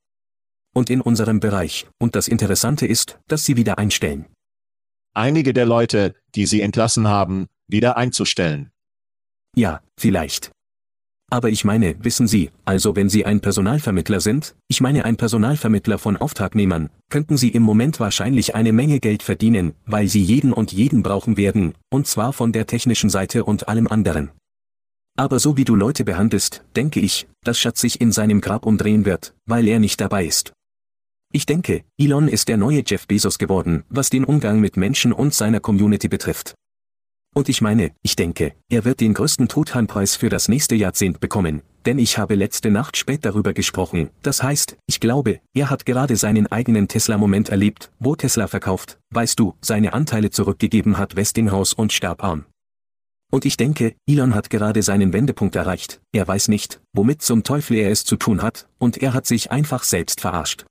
Und in unserem Bereich, und das Interessante ist, dass sie wieder einstellen einige der Leute, die sie entlassen haben, wieder einzustellen. Ja, vielleicht. Aber ich meine, wissen Sie, also wenn Sie ein Personalvermittler sind, ich meine ein Personalvermittler von Auftragnehmern, könnten Sie im Moment wahrscheinlich eine Menge Geld verdienen, weil Sie jeden und jeden brauchen werden, und zwar von der technischen Seite und allem anderen. Aber so wie du Leute behandelst, denke ich, dass Schatz sich in seinem Grab umdrehen wird, weil er nicht dabei ist. Ich denke, Elon ist der neue Jeff Bezos geworden, was den Umgang mit Menschen und seiner Community betrifft. Und ich meine, ich denke, er wird den größten Truthahnpreis für das nächste Jahrzehnt bekommen, denn ich habe letzte Nacht spät darüber gesprochen, das heißt, ich glaube, er hat gerade seinen eigenen Tesla-Moment erlebt, wo Tesla verkauft, weißt du, seine Anteile zurückgegeben hat Westinghouse und starb arm. Und ich denke, Elon hat gerade seinen Wendepunkt erreicht, er weiß nicht, womit zum Teufel er es zu tun hat, und er hat sich einfach selbst verarscht.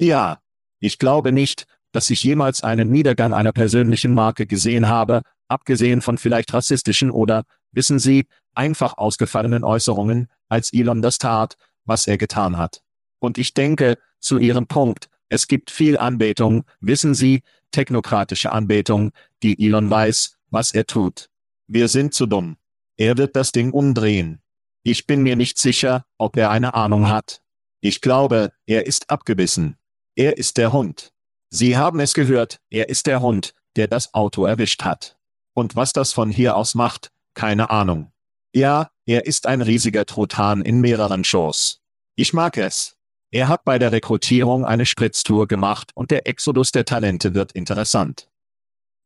Ja, ich glaube nicht, dass ich jemals einen Niedergang einer persönlichen Marke gesehen habe, abgesehen von vielleicht rassistischen oder, wissen Sie, einfach ausgefallenen Äußerungen, als Elon das tat, was er getan hat. Und ich denke, zu Ihrem Punkt, es gibt viel Anbetung, wissen Sie, technokratische Anbetung, die Elon weiß, was er tut. Wir sind zu dumm. Er wird das Ding umdrehen. Ich bin mir nicht sicher, ob er eine Ahnung hat. Ich glaube, er ist abgebissen. Er ist der Hund. Sie haben es gehört, er ist der Hund, der das Auto erwischt hat. Und was das von hier aus macht, keine Ahnung. Ja, er ist ein riesiger Truthahn in mehreren Shows. Ich mag es. Er hat bei der Rekrutierung eine Spritztour gemacht und der Exodus der Talente wird interessant.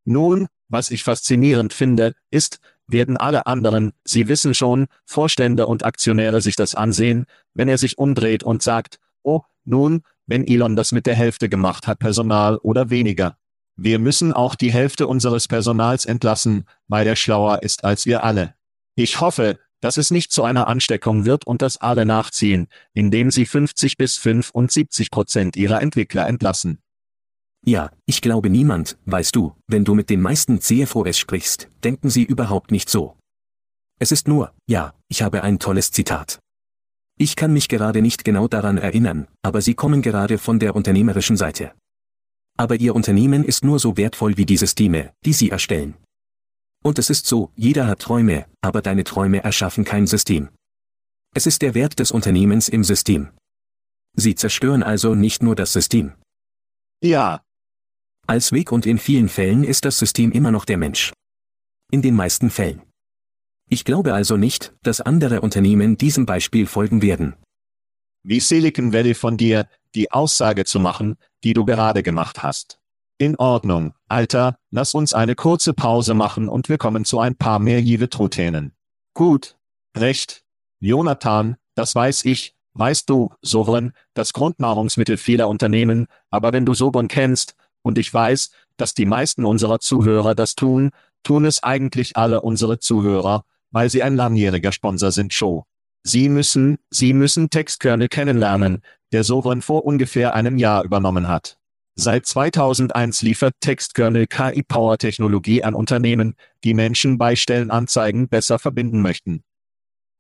Nun, was ich faszinierend finde, ist, werden alle anderen, Sie wissen schon, Vorstände und Aktionäre sich das ansehen, wenn er sich umdreht und sagt, oh, nun, wenn Elon das mit der Hälfte gemacht hat Personal oder weniger. Wir müssen auch die Hälfte unseres Personals entlassen, weil er schlauer ist als wir alle. Ich hoffe, dass es nicht zu einer Ansteckung wird und dass alle nachziehen, indem sie 50 bis 75 Prozent ihrer Entwickler entlassen. Ja, ich glaube niemand, weißt du, wenn du mit den meisten CFOs sprichst, denken sie überhaupt nicht so. Es ist nur, ja, ich habe ein tolles Zitat. Ich kann mich gerade nicht genau daran erinnern, aber Sie kommen gerade von der unternehmerischen Seite. Aber Ihr Unternehmen ist nur so wertvoll wie die Systeme, die Sie erstellen. Und es ist so, jeder hat Träume, aber deine Träume erschaffen kein System. Es ist der Wert des Unternehmens im System. Sie zerstören also nicht nur das System. Ja. Als Weg und in vielen Fällen ist das System immer noch der Mensch. In den meisten Fällen. Ich glaube also nicht, dass andere Unternehmen diesem Beispiel folgen werden. Wie Silicon Valley von dir, die Aussage zu machen, die du gerade gemacht hast. In Ordnung, Alter, lass uns eine kurze Pause machen und wir kommen zu ein paar mehr Jive-Truthänen. Gut. Recht. Jonathan, das weiß ich, weißt du, Sovereign, das Grundnahrungsmittel vieler Unternehmen, aber wenn du Sovereign kennst, und ich weiß, dass die meisten unserer Zuhörer das tun, tun es eigentlich alle unsere Zuhörer, weil sie ein langjähriger Sponsor sind Show. Sie müssen, Sie müssen Textkernel kennenlernen, der Sovereign vor ungefähr einem Jahr übernommen hat. Seit 2001 liefert Textkernel KI-Power-Technologie an Unternehmen, die Menschen bei Stellenanzeigen besser verbinden möchten.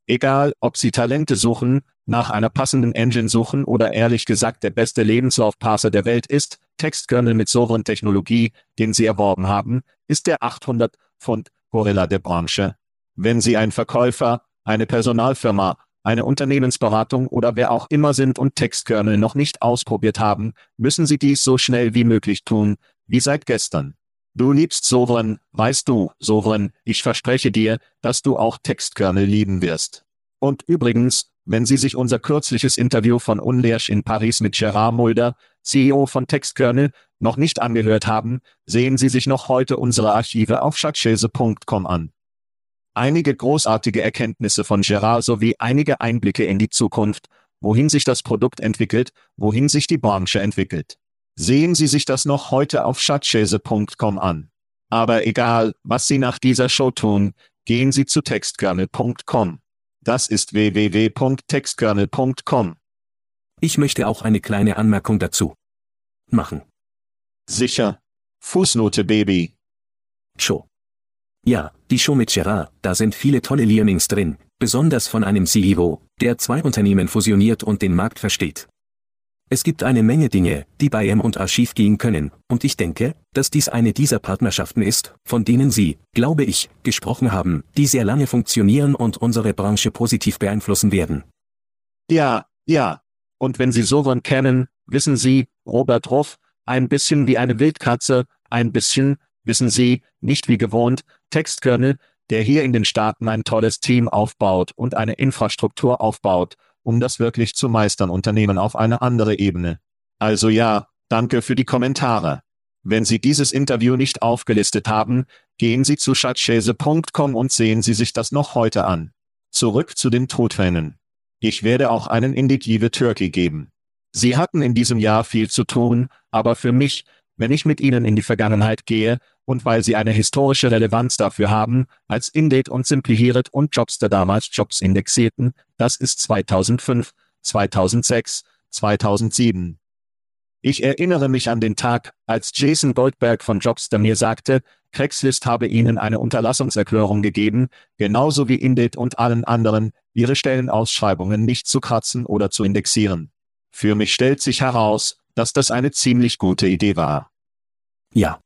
Egal, ob Sie Talente suchen, nach einer passenden Engine suchen oder ehrlich gesagt der beste Lebenslaufparser der Welt ist, Textkernel mit Sovereign-Technologie, den Sie erworben haben, ist der 800 Pfund Gorilla der Branche. Wenn Sie ein Verkäufer, eine Personalfirma, eine Unternehmensberatung oder wer auch immer sind und Textkernel noch nicht ausprobiert haben, müssen Sie dies so schnell wie möglich tun, wie seit gestern. Du liebst Sovereign, weißt du, Sovereign, ich verspreche dir, dass du auch Textkernel lieben wirst. Und übrigens, wenn Sie sich unser kürzliches Interview von Unlersch in Paris mit Gerard Mulder, CEO von Textkernel, noch nicht angehört haben, sehen Sie sich noch heute unsere Archive auf schatzschäse.com an. Einige großartige Erkenntnisse von Gerard sowie einige Einblicke in die Zukunft, wohin sich das Produkt entwickelt, wohin sich die Branche entwickelt. Sehen Sie sich das noch heute auf schatzschäse.com an. Aber egal, was Sie nach dieser Show tun, gehen Sie zu textkernel.com. Das ist www.textkernel.com. Ich möchte auch eine kleine Anmerkung dazu machen. Sicher. Fußnote Baby. Show. Ja, die Show mit Gerard, da sind viele tolle Learnings drin, besonders von einem CEO, der zwei Unternehmen fusioniert und den Markt versteht. Es gibt eine Menge Dinge, die bei M und Archiv gehen können, und ich denke, dass dies eine dieser Partnerschaften ist, von denen Sie, glaube ich, gesprochen haben, die sehr lange funktionieren und unsere Branche positiv beeinflussen werden. Ja, ja. Und wenn Sie Sovereign kennen, wissen Sie, Robert Ruff, ein bisschen wie eine Wildkatze, ein bisschen, wissen Sie, nicht wie gewohnt, Textkernel, der hier in den Staaten ein tolles Team aufbaut und eine Infrastruktur aufbaut, um das wirklich zu meistern Unternehmen auf eine andere Ebene. Also ja, danke für die Kommentare. Wenn Sie dieses Interview nicht aufgelistet haben, gehen Sie zu schatzschäse.com und sehen Sie sich das noch heute an. Zurück zu den Todfänen. Ich werde auch einen Indicative Turkey geben. Sie hatten in diesem Jahr viel zu tun, aber für mich, wenn ich mit Ihnen in die Vergangenheit gehe, und weil sie eine historische Relevanz dafür haben, als Indate und Simplihiret und Jobster damals Jobs indexierten, das ist 2005, 2006, 2007. Ich erinnere mich an den Tag, als Jason Goldberg von Jobster mir sagte, Craigslist habe ihnen eine Unterlassungserklärung gegeben, genauso wie Indate und allen anderen, ihre Stellenausschreibungen nicht zu kratzen oder zu indexieren. Für mich stellt sich heraus, dass das eine ziemlich gute Idee war. Ja.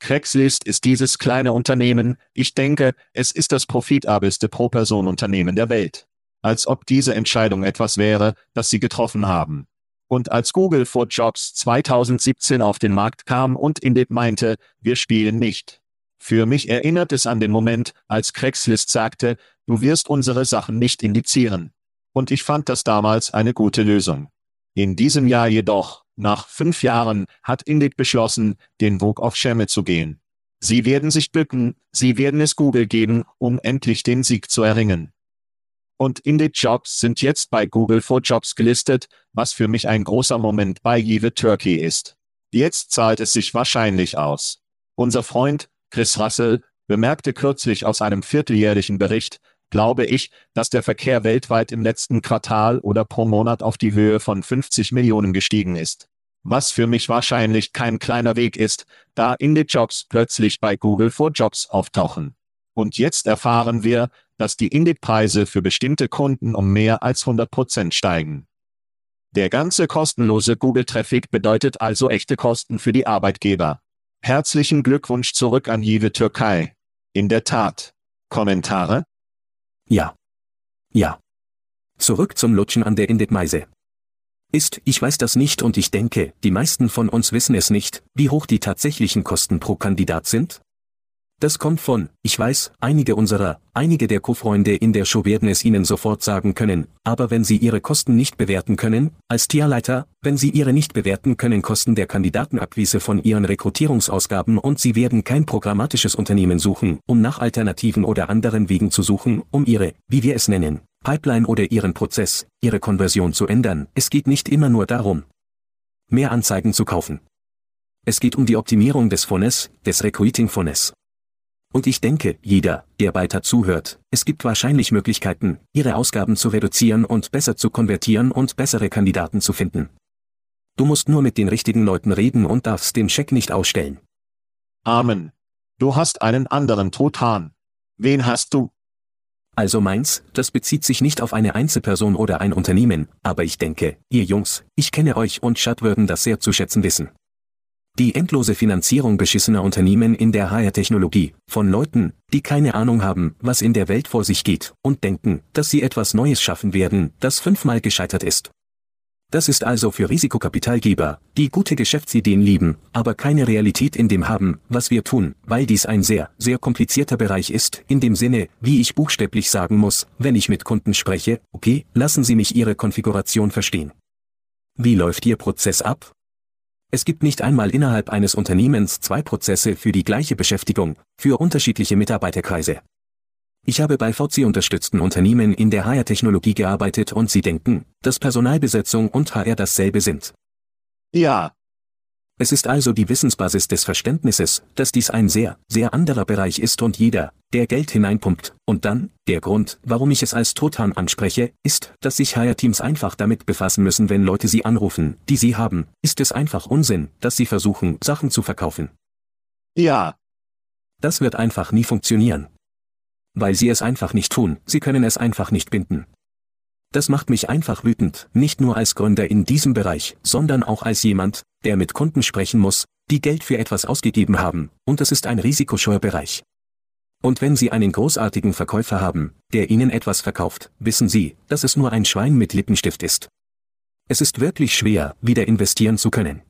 Craigslist ist dieses kleine Unternehmen, ich denke, es ist das profitabelste Pro-Person-Unternehmen der Welt. Als ob diese Entscheidung etwas wäre, das sie getroffen haben. Und als Google for Jobs 2017 auf den Markt kam und Indeed meinte, wir spielen nicht. Für mich erinnert es an den Moment, als Craigslist sagte, du wirst unsere Sachen nicht indizieren. Und ich fand das damals eine gute Lösung. In diesem Jahr jedoch, nach fünf Jahren hat Indeed beschlossen, den Weg auf Schemme zu gehen. Sie werden sich bücken, sie werden es Google geben, um endlich den Sieg zu erringen. Und Indeed Jobs sind jetzt bei Google for Jobs gelistet, was für mich ein großer Moment bei Yive Turkey ist. Jetzt zahlt es sich wahrscheinlich aus. Unser Freund, Chris Russell, bemerkte kürzlich aus einem vierteljährlichen Bericht, glaube ich, dass der Verkehr weltweit im letzten Quartal oder pro Monat auf die Höhe von 50 Millionen gestiegen ist. Was für mich wahrscheinlich kein kleiner Weg ist, da Indie-Jobs plötzlich bei Google for Jobs auftauchen. Und jetzt erfahren wir, dass die Indie-Preise für bestimmte Kunden um mehr als 100 Prozent steigen. Der ganze kostenlose Google-Traffic bedeutet also echte Kosten für die Arbeitgeber. Herzlichen Glückwunsch zurück an Jive Türkei. In der Tat. Kommentare? Ja. Ja. Zurück zum Lutschen an der Indit-Meise. Ist, ich weiß das nicht und ich denke, die meisten von uns wissen es nicht, wie hoch die tatsächlichen Kosten pro Kandidat sind? Das kommt von, ich weiß, einige unserer, einige der Co-Freunde in der Show werden es Ihnen sofort sagen können, aber wenn Sie Ihre Kosten nicht bewerten können, als Tierleiter, wenn Sie Ihre nicht bewerten können Kosten der Kandidatenakquise von Ihren Rekrutierungsausgaben und Sie werden kein programmatisches Unternehmen suchen, um nach Alternativen oder anderen Wegen zu suchen, um Ihre, wie wir es nennen, Pipeline oder Ihren Prozess, Ihre Konversion zu ändern. Es geht nicht immer nur darum, mehr Anzeigen zu kaufen. Es geht um die Optimierung des Funnels, des Recruiting-Funnels. Und ich denke, jeder, der weiter zuhört, es gibt wahrscheinlich Möglichkeiten, ihre Ausgaben zu reduzieren und besser zu konvertieren und bessere Kandidaten zu finden. Du musst nur mit den richtigen Leuten reden und darfst den Scheck nicht ausstellen. Amen. Du hast einen anderen Truthahn. Wen hast du? Also meins, das bezieht sich nicht auf eine Einzelperson oder ein Unternehmen, aber ich denke, ihr Jungs, ich kenne euch und Chad würden das sehr zu schätzen wissen. Die endlose Finanzierung beschissener Unternehmen in der HR-Technologie, von Leuten, die keine Ahnung haben, was in der Welt vor sich geht, und denken, dass sie etwas Neues schaffen werden, das fünfmal gescheitert ist. Das ist also für Risikokapitalgeber, die gute Geschäftsideen lieben, aber keine Realität in dem haben, was wir tun, weil dies ein sehr, sehr komplizierter Bereich ist, in dem Sinne, wie ich buchstäblich sagen muss, wenn ich mit Kunden spreche, okay, lassen Sie mich Ihre Konfiguration verstehen. Wie läuft Ihr Prozess ab? Es gibt nicht einmal innerhalb eines Unternehmens zwei Prozesse für die gleiche Beschäftigung, für unterschiedliche Mitarbeiterkreise. Ich habe bei VC-unterstützten Unternehmen in der HR-Technologie gearbeitet und sie denken, dass Personalbesetzung und HR dasselbe sind. Ja, es ist also die Wissensbasis des Verständnisses, dass dies ein sehr, sehr anderer Bereich ist und jeder, der Geld hineinpumpt. Und dann, der Grund, warum ich es als Totan anspreche, ist, dass sich Hire-Teams einfach damit befassen müssen, wenn Leute sie anrufen, die sie haben, ist es einfach Unsinn, dass sie versuchen, Sachen zu verkaufen. ja, Das wird einfach nie funktionieren. Weil sie es einfach nicht tun, sie können es einfach nicht binden. Das macht mich einfach wütend, nicht nur als Gründer in diesem Bereich, sondern auch als jemand, der mit Kunden sprechen muss, die Geld für etwas ausgegeben haben, und es ist ein risikoscheuer Bereich. Und wenn Sie einen großartigen Verkäufer haben, der Ihnen etwas verkauft, wissen Sie, dass es nur ein Schwein mit Lippenstift ist. Es ist wirklich schwer, wieder investieren zu können.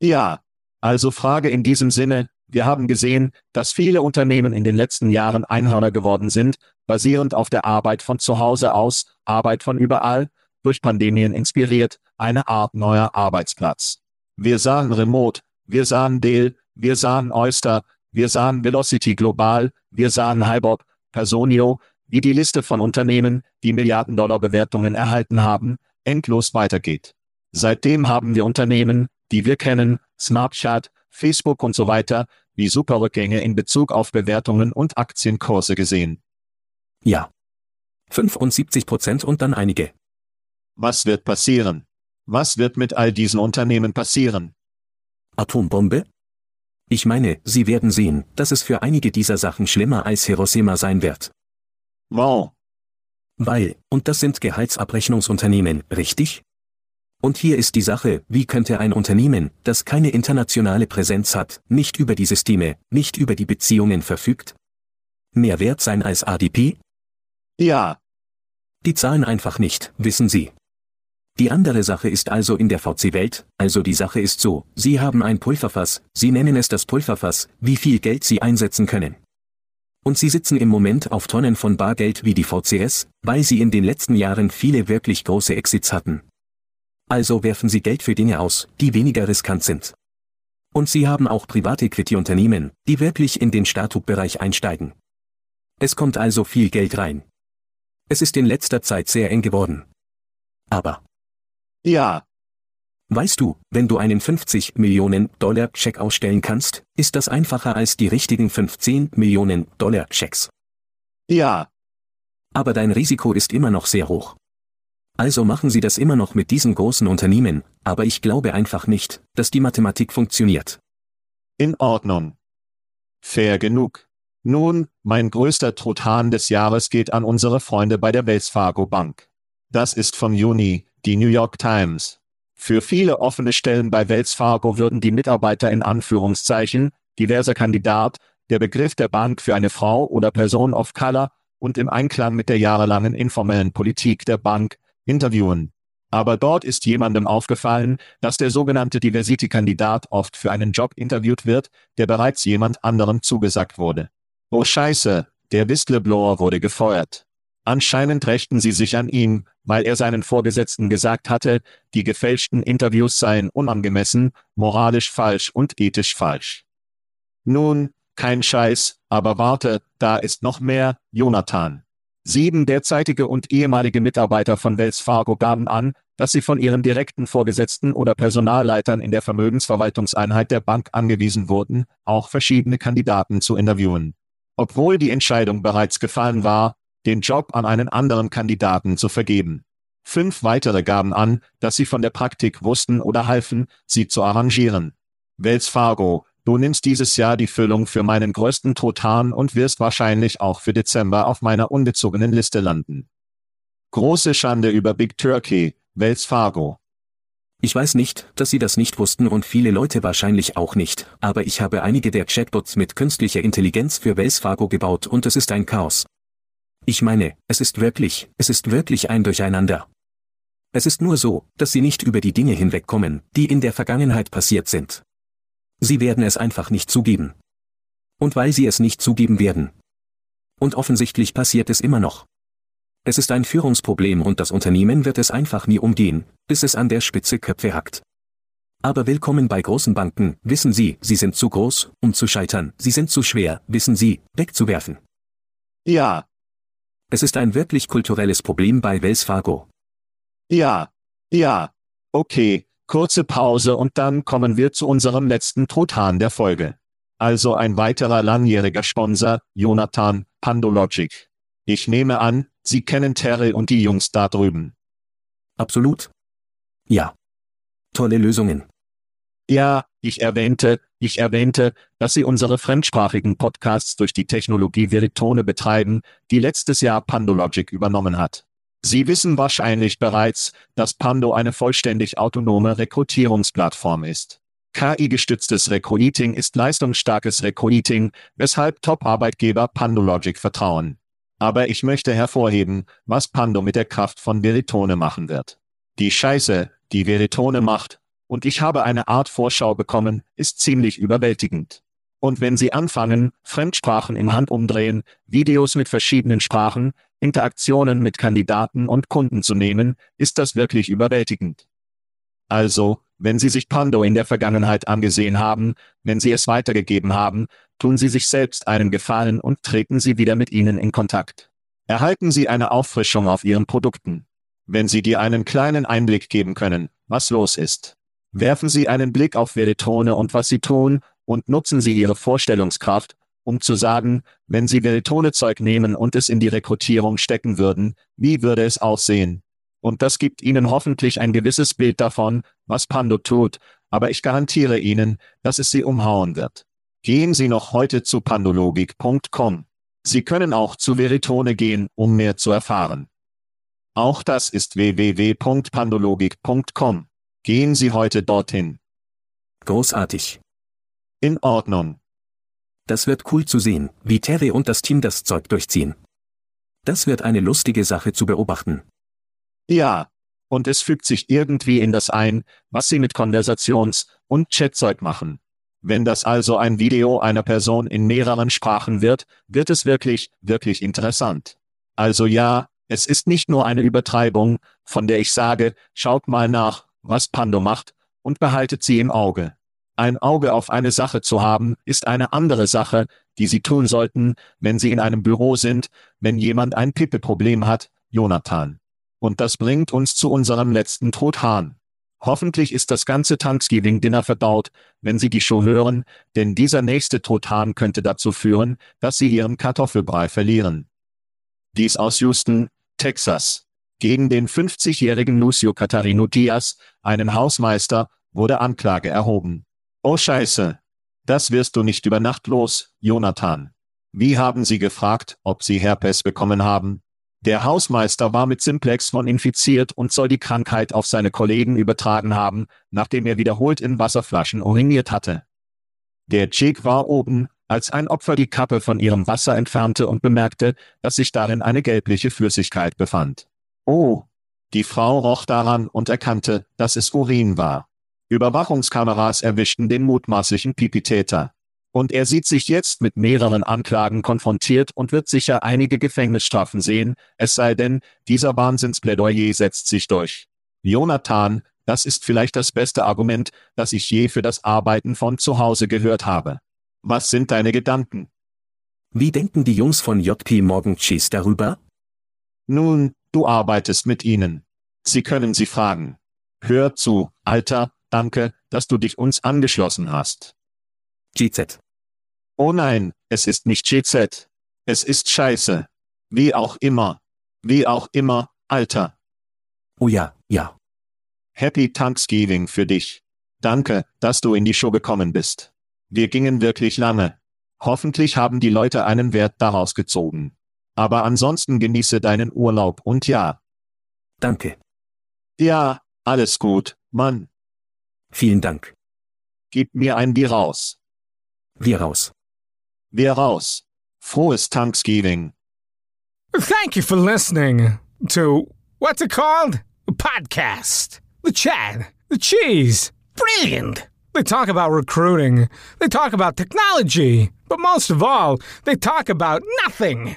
ja. Also Frage in diesem Sinne, wir haben gesehen, dass viele Unternehmen in den letzten Jahren Einhörner geworden sind, basierend auf der Arbeit von zu Hause aus, Arbeit von überall, durch Pandemien inspiriert, eine Art neuer Arbeitsplatz. Wir sahen Remote, wir sahen Dell, wir sahen Oyster, wir sahen Velocity Global, wir sahen Hybob, Personio, wie die Liste von Unternehmen, die Milliarden-Dollar-Bewertungen erhalten haben, endlos weitergeht. Seitdem haben wir Unternehmen, die wir kennen, Snapchat, Facebook und so weiter, wie Superrückgänge in Bezug auf Bewertungen und Aktienkurse gesehen. Ja. 75 Prozent und dann einige. Was wird passieren? Was wird mit all diesen Unternehmen passieren? Atombombe? Ich meine, Sie werden sehen, dass es für einige dieser Sachen schlimmer als Hiroshima sein wird. Wow. Weil, und das sind Gehaltsabrechnungsunternehmen, richtig? Und hier ist die Sache, wie könnte ein Unternehmen, das keine internationale Präsenz hat, nicht über die Systeme, nicht über die Beziehungen verfügt? Mehr wert sein als ADP? Ja, Die zahlen einfach nicht, wissen Sie. Die andere Sache ist also in der VC-Welt, also die Sache ist so, Sie haben ein Pulverfass, Sie nennen es das Pulverfass, wie viel Geld Sie einsetzen können. Und Sie sitzen im Moment auf Tonnen von Bargeld wie die VCS, weil Sie in den letzten Jahren viele wirklich große Exits hatten. Also werfen Sie Geld für Dinge aus, die weniger riskant sind. Und Sie haben auch Private-Equity-Unternehmen, die wirklich in den Startup-Bereich einsteigen. Es kommt also viel Geld rein. Es ist in letzter Zeit sehr eng geworden. Aber, ja, weißt du, wenn du einen 50 Millionen Dollar Scheck ausstellen kannst, ist das einfacher als die richtigen 15 Millionen Dollar Schecks. ja, Aber dein Risiko ist immer noch sehr hoch. Also machen sie das immer noch mit diesen großen Unternehmen, aber ich glaube einfach nicht, dass die Mathematik funktioniert. in Ordnung. Fair genug. Nun, mein größter Truthahn des Jahres geht an unsere Freunde bei der Wells Fargo Bank. Das ist vom Juni, die New York Times. Für viele offene Stellen bei Wells Fargo würden die Mitarbeiter in Anführungszeichen, diverser Kandidat, der Begriff der Bank für eine Frau oder Person of Color und im Einklang mit der jahrelangen informellen Politik der Bank, interviewen. Aber dort ist jemandem aufgefallen, dass der sogenannte Diversity-Kandidat oft für einen Job interviewt wird, der bereits jemand anderem zugesagt wurde. Oh Scheiße, der Whistleblower wurde gefeuert. Anscheinend rächten sie sich an ihm, weil er seinen Vorgesetzten gesagt hatte, die gefälschten Interviews seien unangemessen, moralisch falsch und ethisch falsch. Nun, kein Scheiß, aber warte, da ist noch mehr, Jonathan. Sieben derzeitige und ehemalige Mitarbeiter von Wells Fargo gaben an, dass sie von ihren direkten Vorgesetzten oder Personalleitern in der Vermögensverwaltungseinheit der Bank angewiesen wurden, auch verschiedene Kandidaten zu interviewen. Obwohl die Entscheidung bereits gefallen war, den Job an einen anderen Kandidaten zu vergeben. Fünf weitere gaben an, dass sie von der Praktik wussten oder halfen, sie zu arrangieren. Wells Fargo, du nimmst dieses Jahr die Füllung für meinen größten Truthahn und wirst wahrscheinlich auch für Dezember auf meiner ungezogenen Liste landen. Große Schande über Big Turkey, Wells Fargo. Ich weiß nicht, dass Sie das nicht wussten und viele Leute wahrscheinlich auch nicht, aber ich habe einige der Chatbots mit künstlicher Intelligenz für Wells Fargo gebaut und es ist ein Chaos. Ich meine, es ist wirklich, es ist wirklich ein Durcheinander. Es ist nur so, dass Sie nicht über die Dinge hinwegkommen, die in der Vergangenheit passiert sind. Sie werden es einfach nicht zugeben. Und weil Sie es nicht zugeben werden. Und offensichtlich passiert es immer noch. Es ist ein Führungsproblem und das Unternehmen wird es einfach nie umgehen, bis es an der Spitze Köpfe hackt. Aber willkommen bei großen Banken, wissen Sie, sie sind zu groß, um zu scheitern, sie sind zu schwer, wissen Sie, wegzuwerfen. Ja, Es ist ein wirklich kulturelles Problem bei Wells Fargo. ja, ja. Okay, kurze Pause und dann kommen wir zu unserem letzten Truthahn der Folge. Also ein weiterer langjähriger Sponsor, Jonathan, Pandologic. Ich nehme an, Sie kennen Terry und die Jungs da drüben. Absolut? Ja. Tolle Lösungen. Ja, ich erwähnte, ich erwähnte, dass Sie unsere fremdsprachigen Podcasts durch die Technologie Veritone betreiben, die letztes Jahr Pandologic übernommen hat. Sie wissen wahrscheinlich bereits, dass Pando eine vollständig autonome Rekrutierungsplattform ist. KI-gestütztes Recruiting ist leistungsstarkes Recruiting, weshalb Top-Arbeitgeber Pandologic vertrauen. Aber ich möchte hervorheben, was Pando mit der Kraft von Veritone machen wird. Die Scheiße, die Veritone macht, und ich habe eine Art Vorschau bekommen, ist ziemlich überwältigend. Und wenn Sie anfangen, Fremdsprachen im Handumdrehen, Videos mit verschiedenen Sprachen, Interaktionen mit Kandidaten und Kunden zu nehmen, ist das wirklich überwältigend. Also, wenn Sie sich Pando in der Vergangenheit angesehen haben, wenn Sie es weitergegeben haben, tun Sie sich selbst einen Gefallen und treten Sie wieder mit ihnen in Kontakt. Erhalten Sie eine Auffrischung auf Ihren Produkten. Wenn Sie dir einen kleinen Einblick geben können, was los ist. Werfen Sie einen Blick auf Veritone und was Sie tun, und nutzen Sie Ihre Vorstellungskraft, um zu sagen, wenn Sie Veritone-Zeug nehmen und es in die Rekrutierung stecken würden, wie würde es aussehen? Und das gibt Ihnen hoffentlich ein gewisses Bild davon, was Pando tut, aber ich garantiere Ihnen, dass es Sie umhauen wird. Gehen Sie noch heute zu pandologik.com. Sie können auch zu Veritone gehen, um mehr zu erfahren. Auch das ist www.pandologik.com. Gehen Sie heute dorthin. Großartig. In Ordnung. Das wird cool zu sehen, wie Terry und das Team das Zeug durchziehen. Das wird eine lustige Sache zu beobachten. Ja. Und es fügt sich irgendwie in das ein, was Sie mit Konversations- und Chatzeug machen. Wenn das also ein Video einer Person in mehreren Sprachen wird, wird es wirklich, wirklich interessant. Also ja, es ist nicht nur eine Übertreibung, von der ich sage, schaut mal nach, was Pando macht, und behaltet sie im Auge. Ein Auge auf eine Sache zu haben, ist eine andere Sache, die Sie tun sollten, wenn Sie in einem Büro sind, wenn jemand ein Pippe-Problem hat, Jonathan. Und das bringt uns zu unserem letzten Truthahn. Hoffentlich ist das ganze Thanksgiving-Dinner verdaut, wenn Sie die Show hören, denn dieser nächste Truthahn könnte dazu führen, dass Sie Ihren Kartoffelbrei verlieren. Dies aus Houston, Texas. Gegen den 50-jährigen Lucio Catarino Diaz, einen Hausmeister, wurde Anklage erhoben. Oh Scheiße. Das wirst du nicht über Nacht los, Jonathan. Wie haben Sie gefragt, ob Sie Herpes bekommen haben? Der Hausmeister war mit Simplex von infiziert und soll die Krankheit auf seine Kollegen übertragen haben, nachdem er wiederholt in Wasserflaschen uriniert hatte. Der Chick war oben, als ein Opfer die Kappe von ihrem Wasser entfernte und bemerkte, dass sich darin eine gelbliche Flüssigkeit befand. Oh. Die Frau roch daran und erkannte, dass es Urin war. Überwachungskameras erwischten den mutmaßlichen Pipitäter. Und er sieht sich jetzt mit mehreren Anklagen konfrontiert und wird sicher einige Gefängnisstrafen sehen, es sei denn, dieser Wahnsinnsplädoyer setzt sich durch. Jonathan, das ist vielleicht das beste Argument, das ich je für das Arbeiten von zu Hause gehört habe. Was sind deine Gedanken? Wie denken die Jungs von JP Morgan Chase darüber? Nun, du arbeitest mit ihnen. Sie können sie fragen. Hör zu, Alter, danke, dass du dich uns angeschlossen hast. GZ. Oh nein, es ist nicht GZ. Es ist scheiße. Wie auch immer. Wie auch immer, Alter. Oh ja, ja. Happy Thanksgiving für dich. Danke, dass du in die Show gekommen bist. Wir gingen wirklich lange. Hoffentlich haben die Leute einen Wert daraus gezogen. Aber ansonsten genieße deinen Urlaub und ja. Danke. Ja, alles gut, Mann. Vielen Dank. Gib mir ein Bier raus. Wir raus. Wir raus. Frohes Thanksgiving. Thank you for listening to what's it called? A podcast. The Chad. The Cheese. Brilliant. They talk about recruiting. They talk about technology. But most of all, they talk about nothing.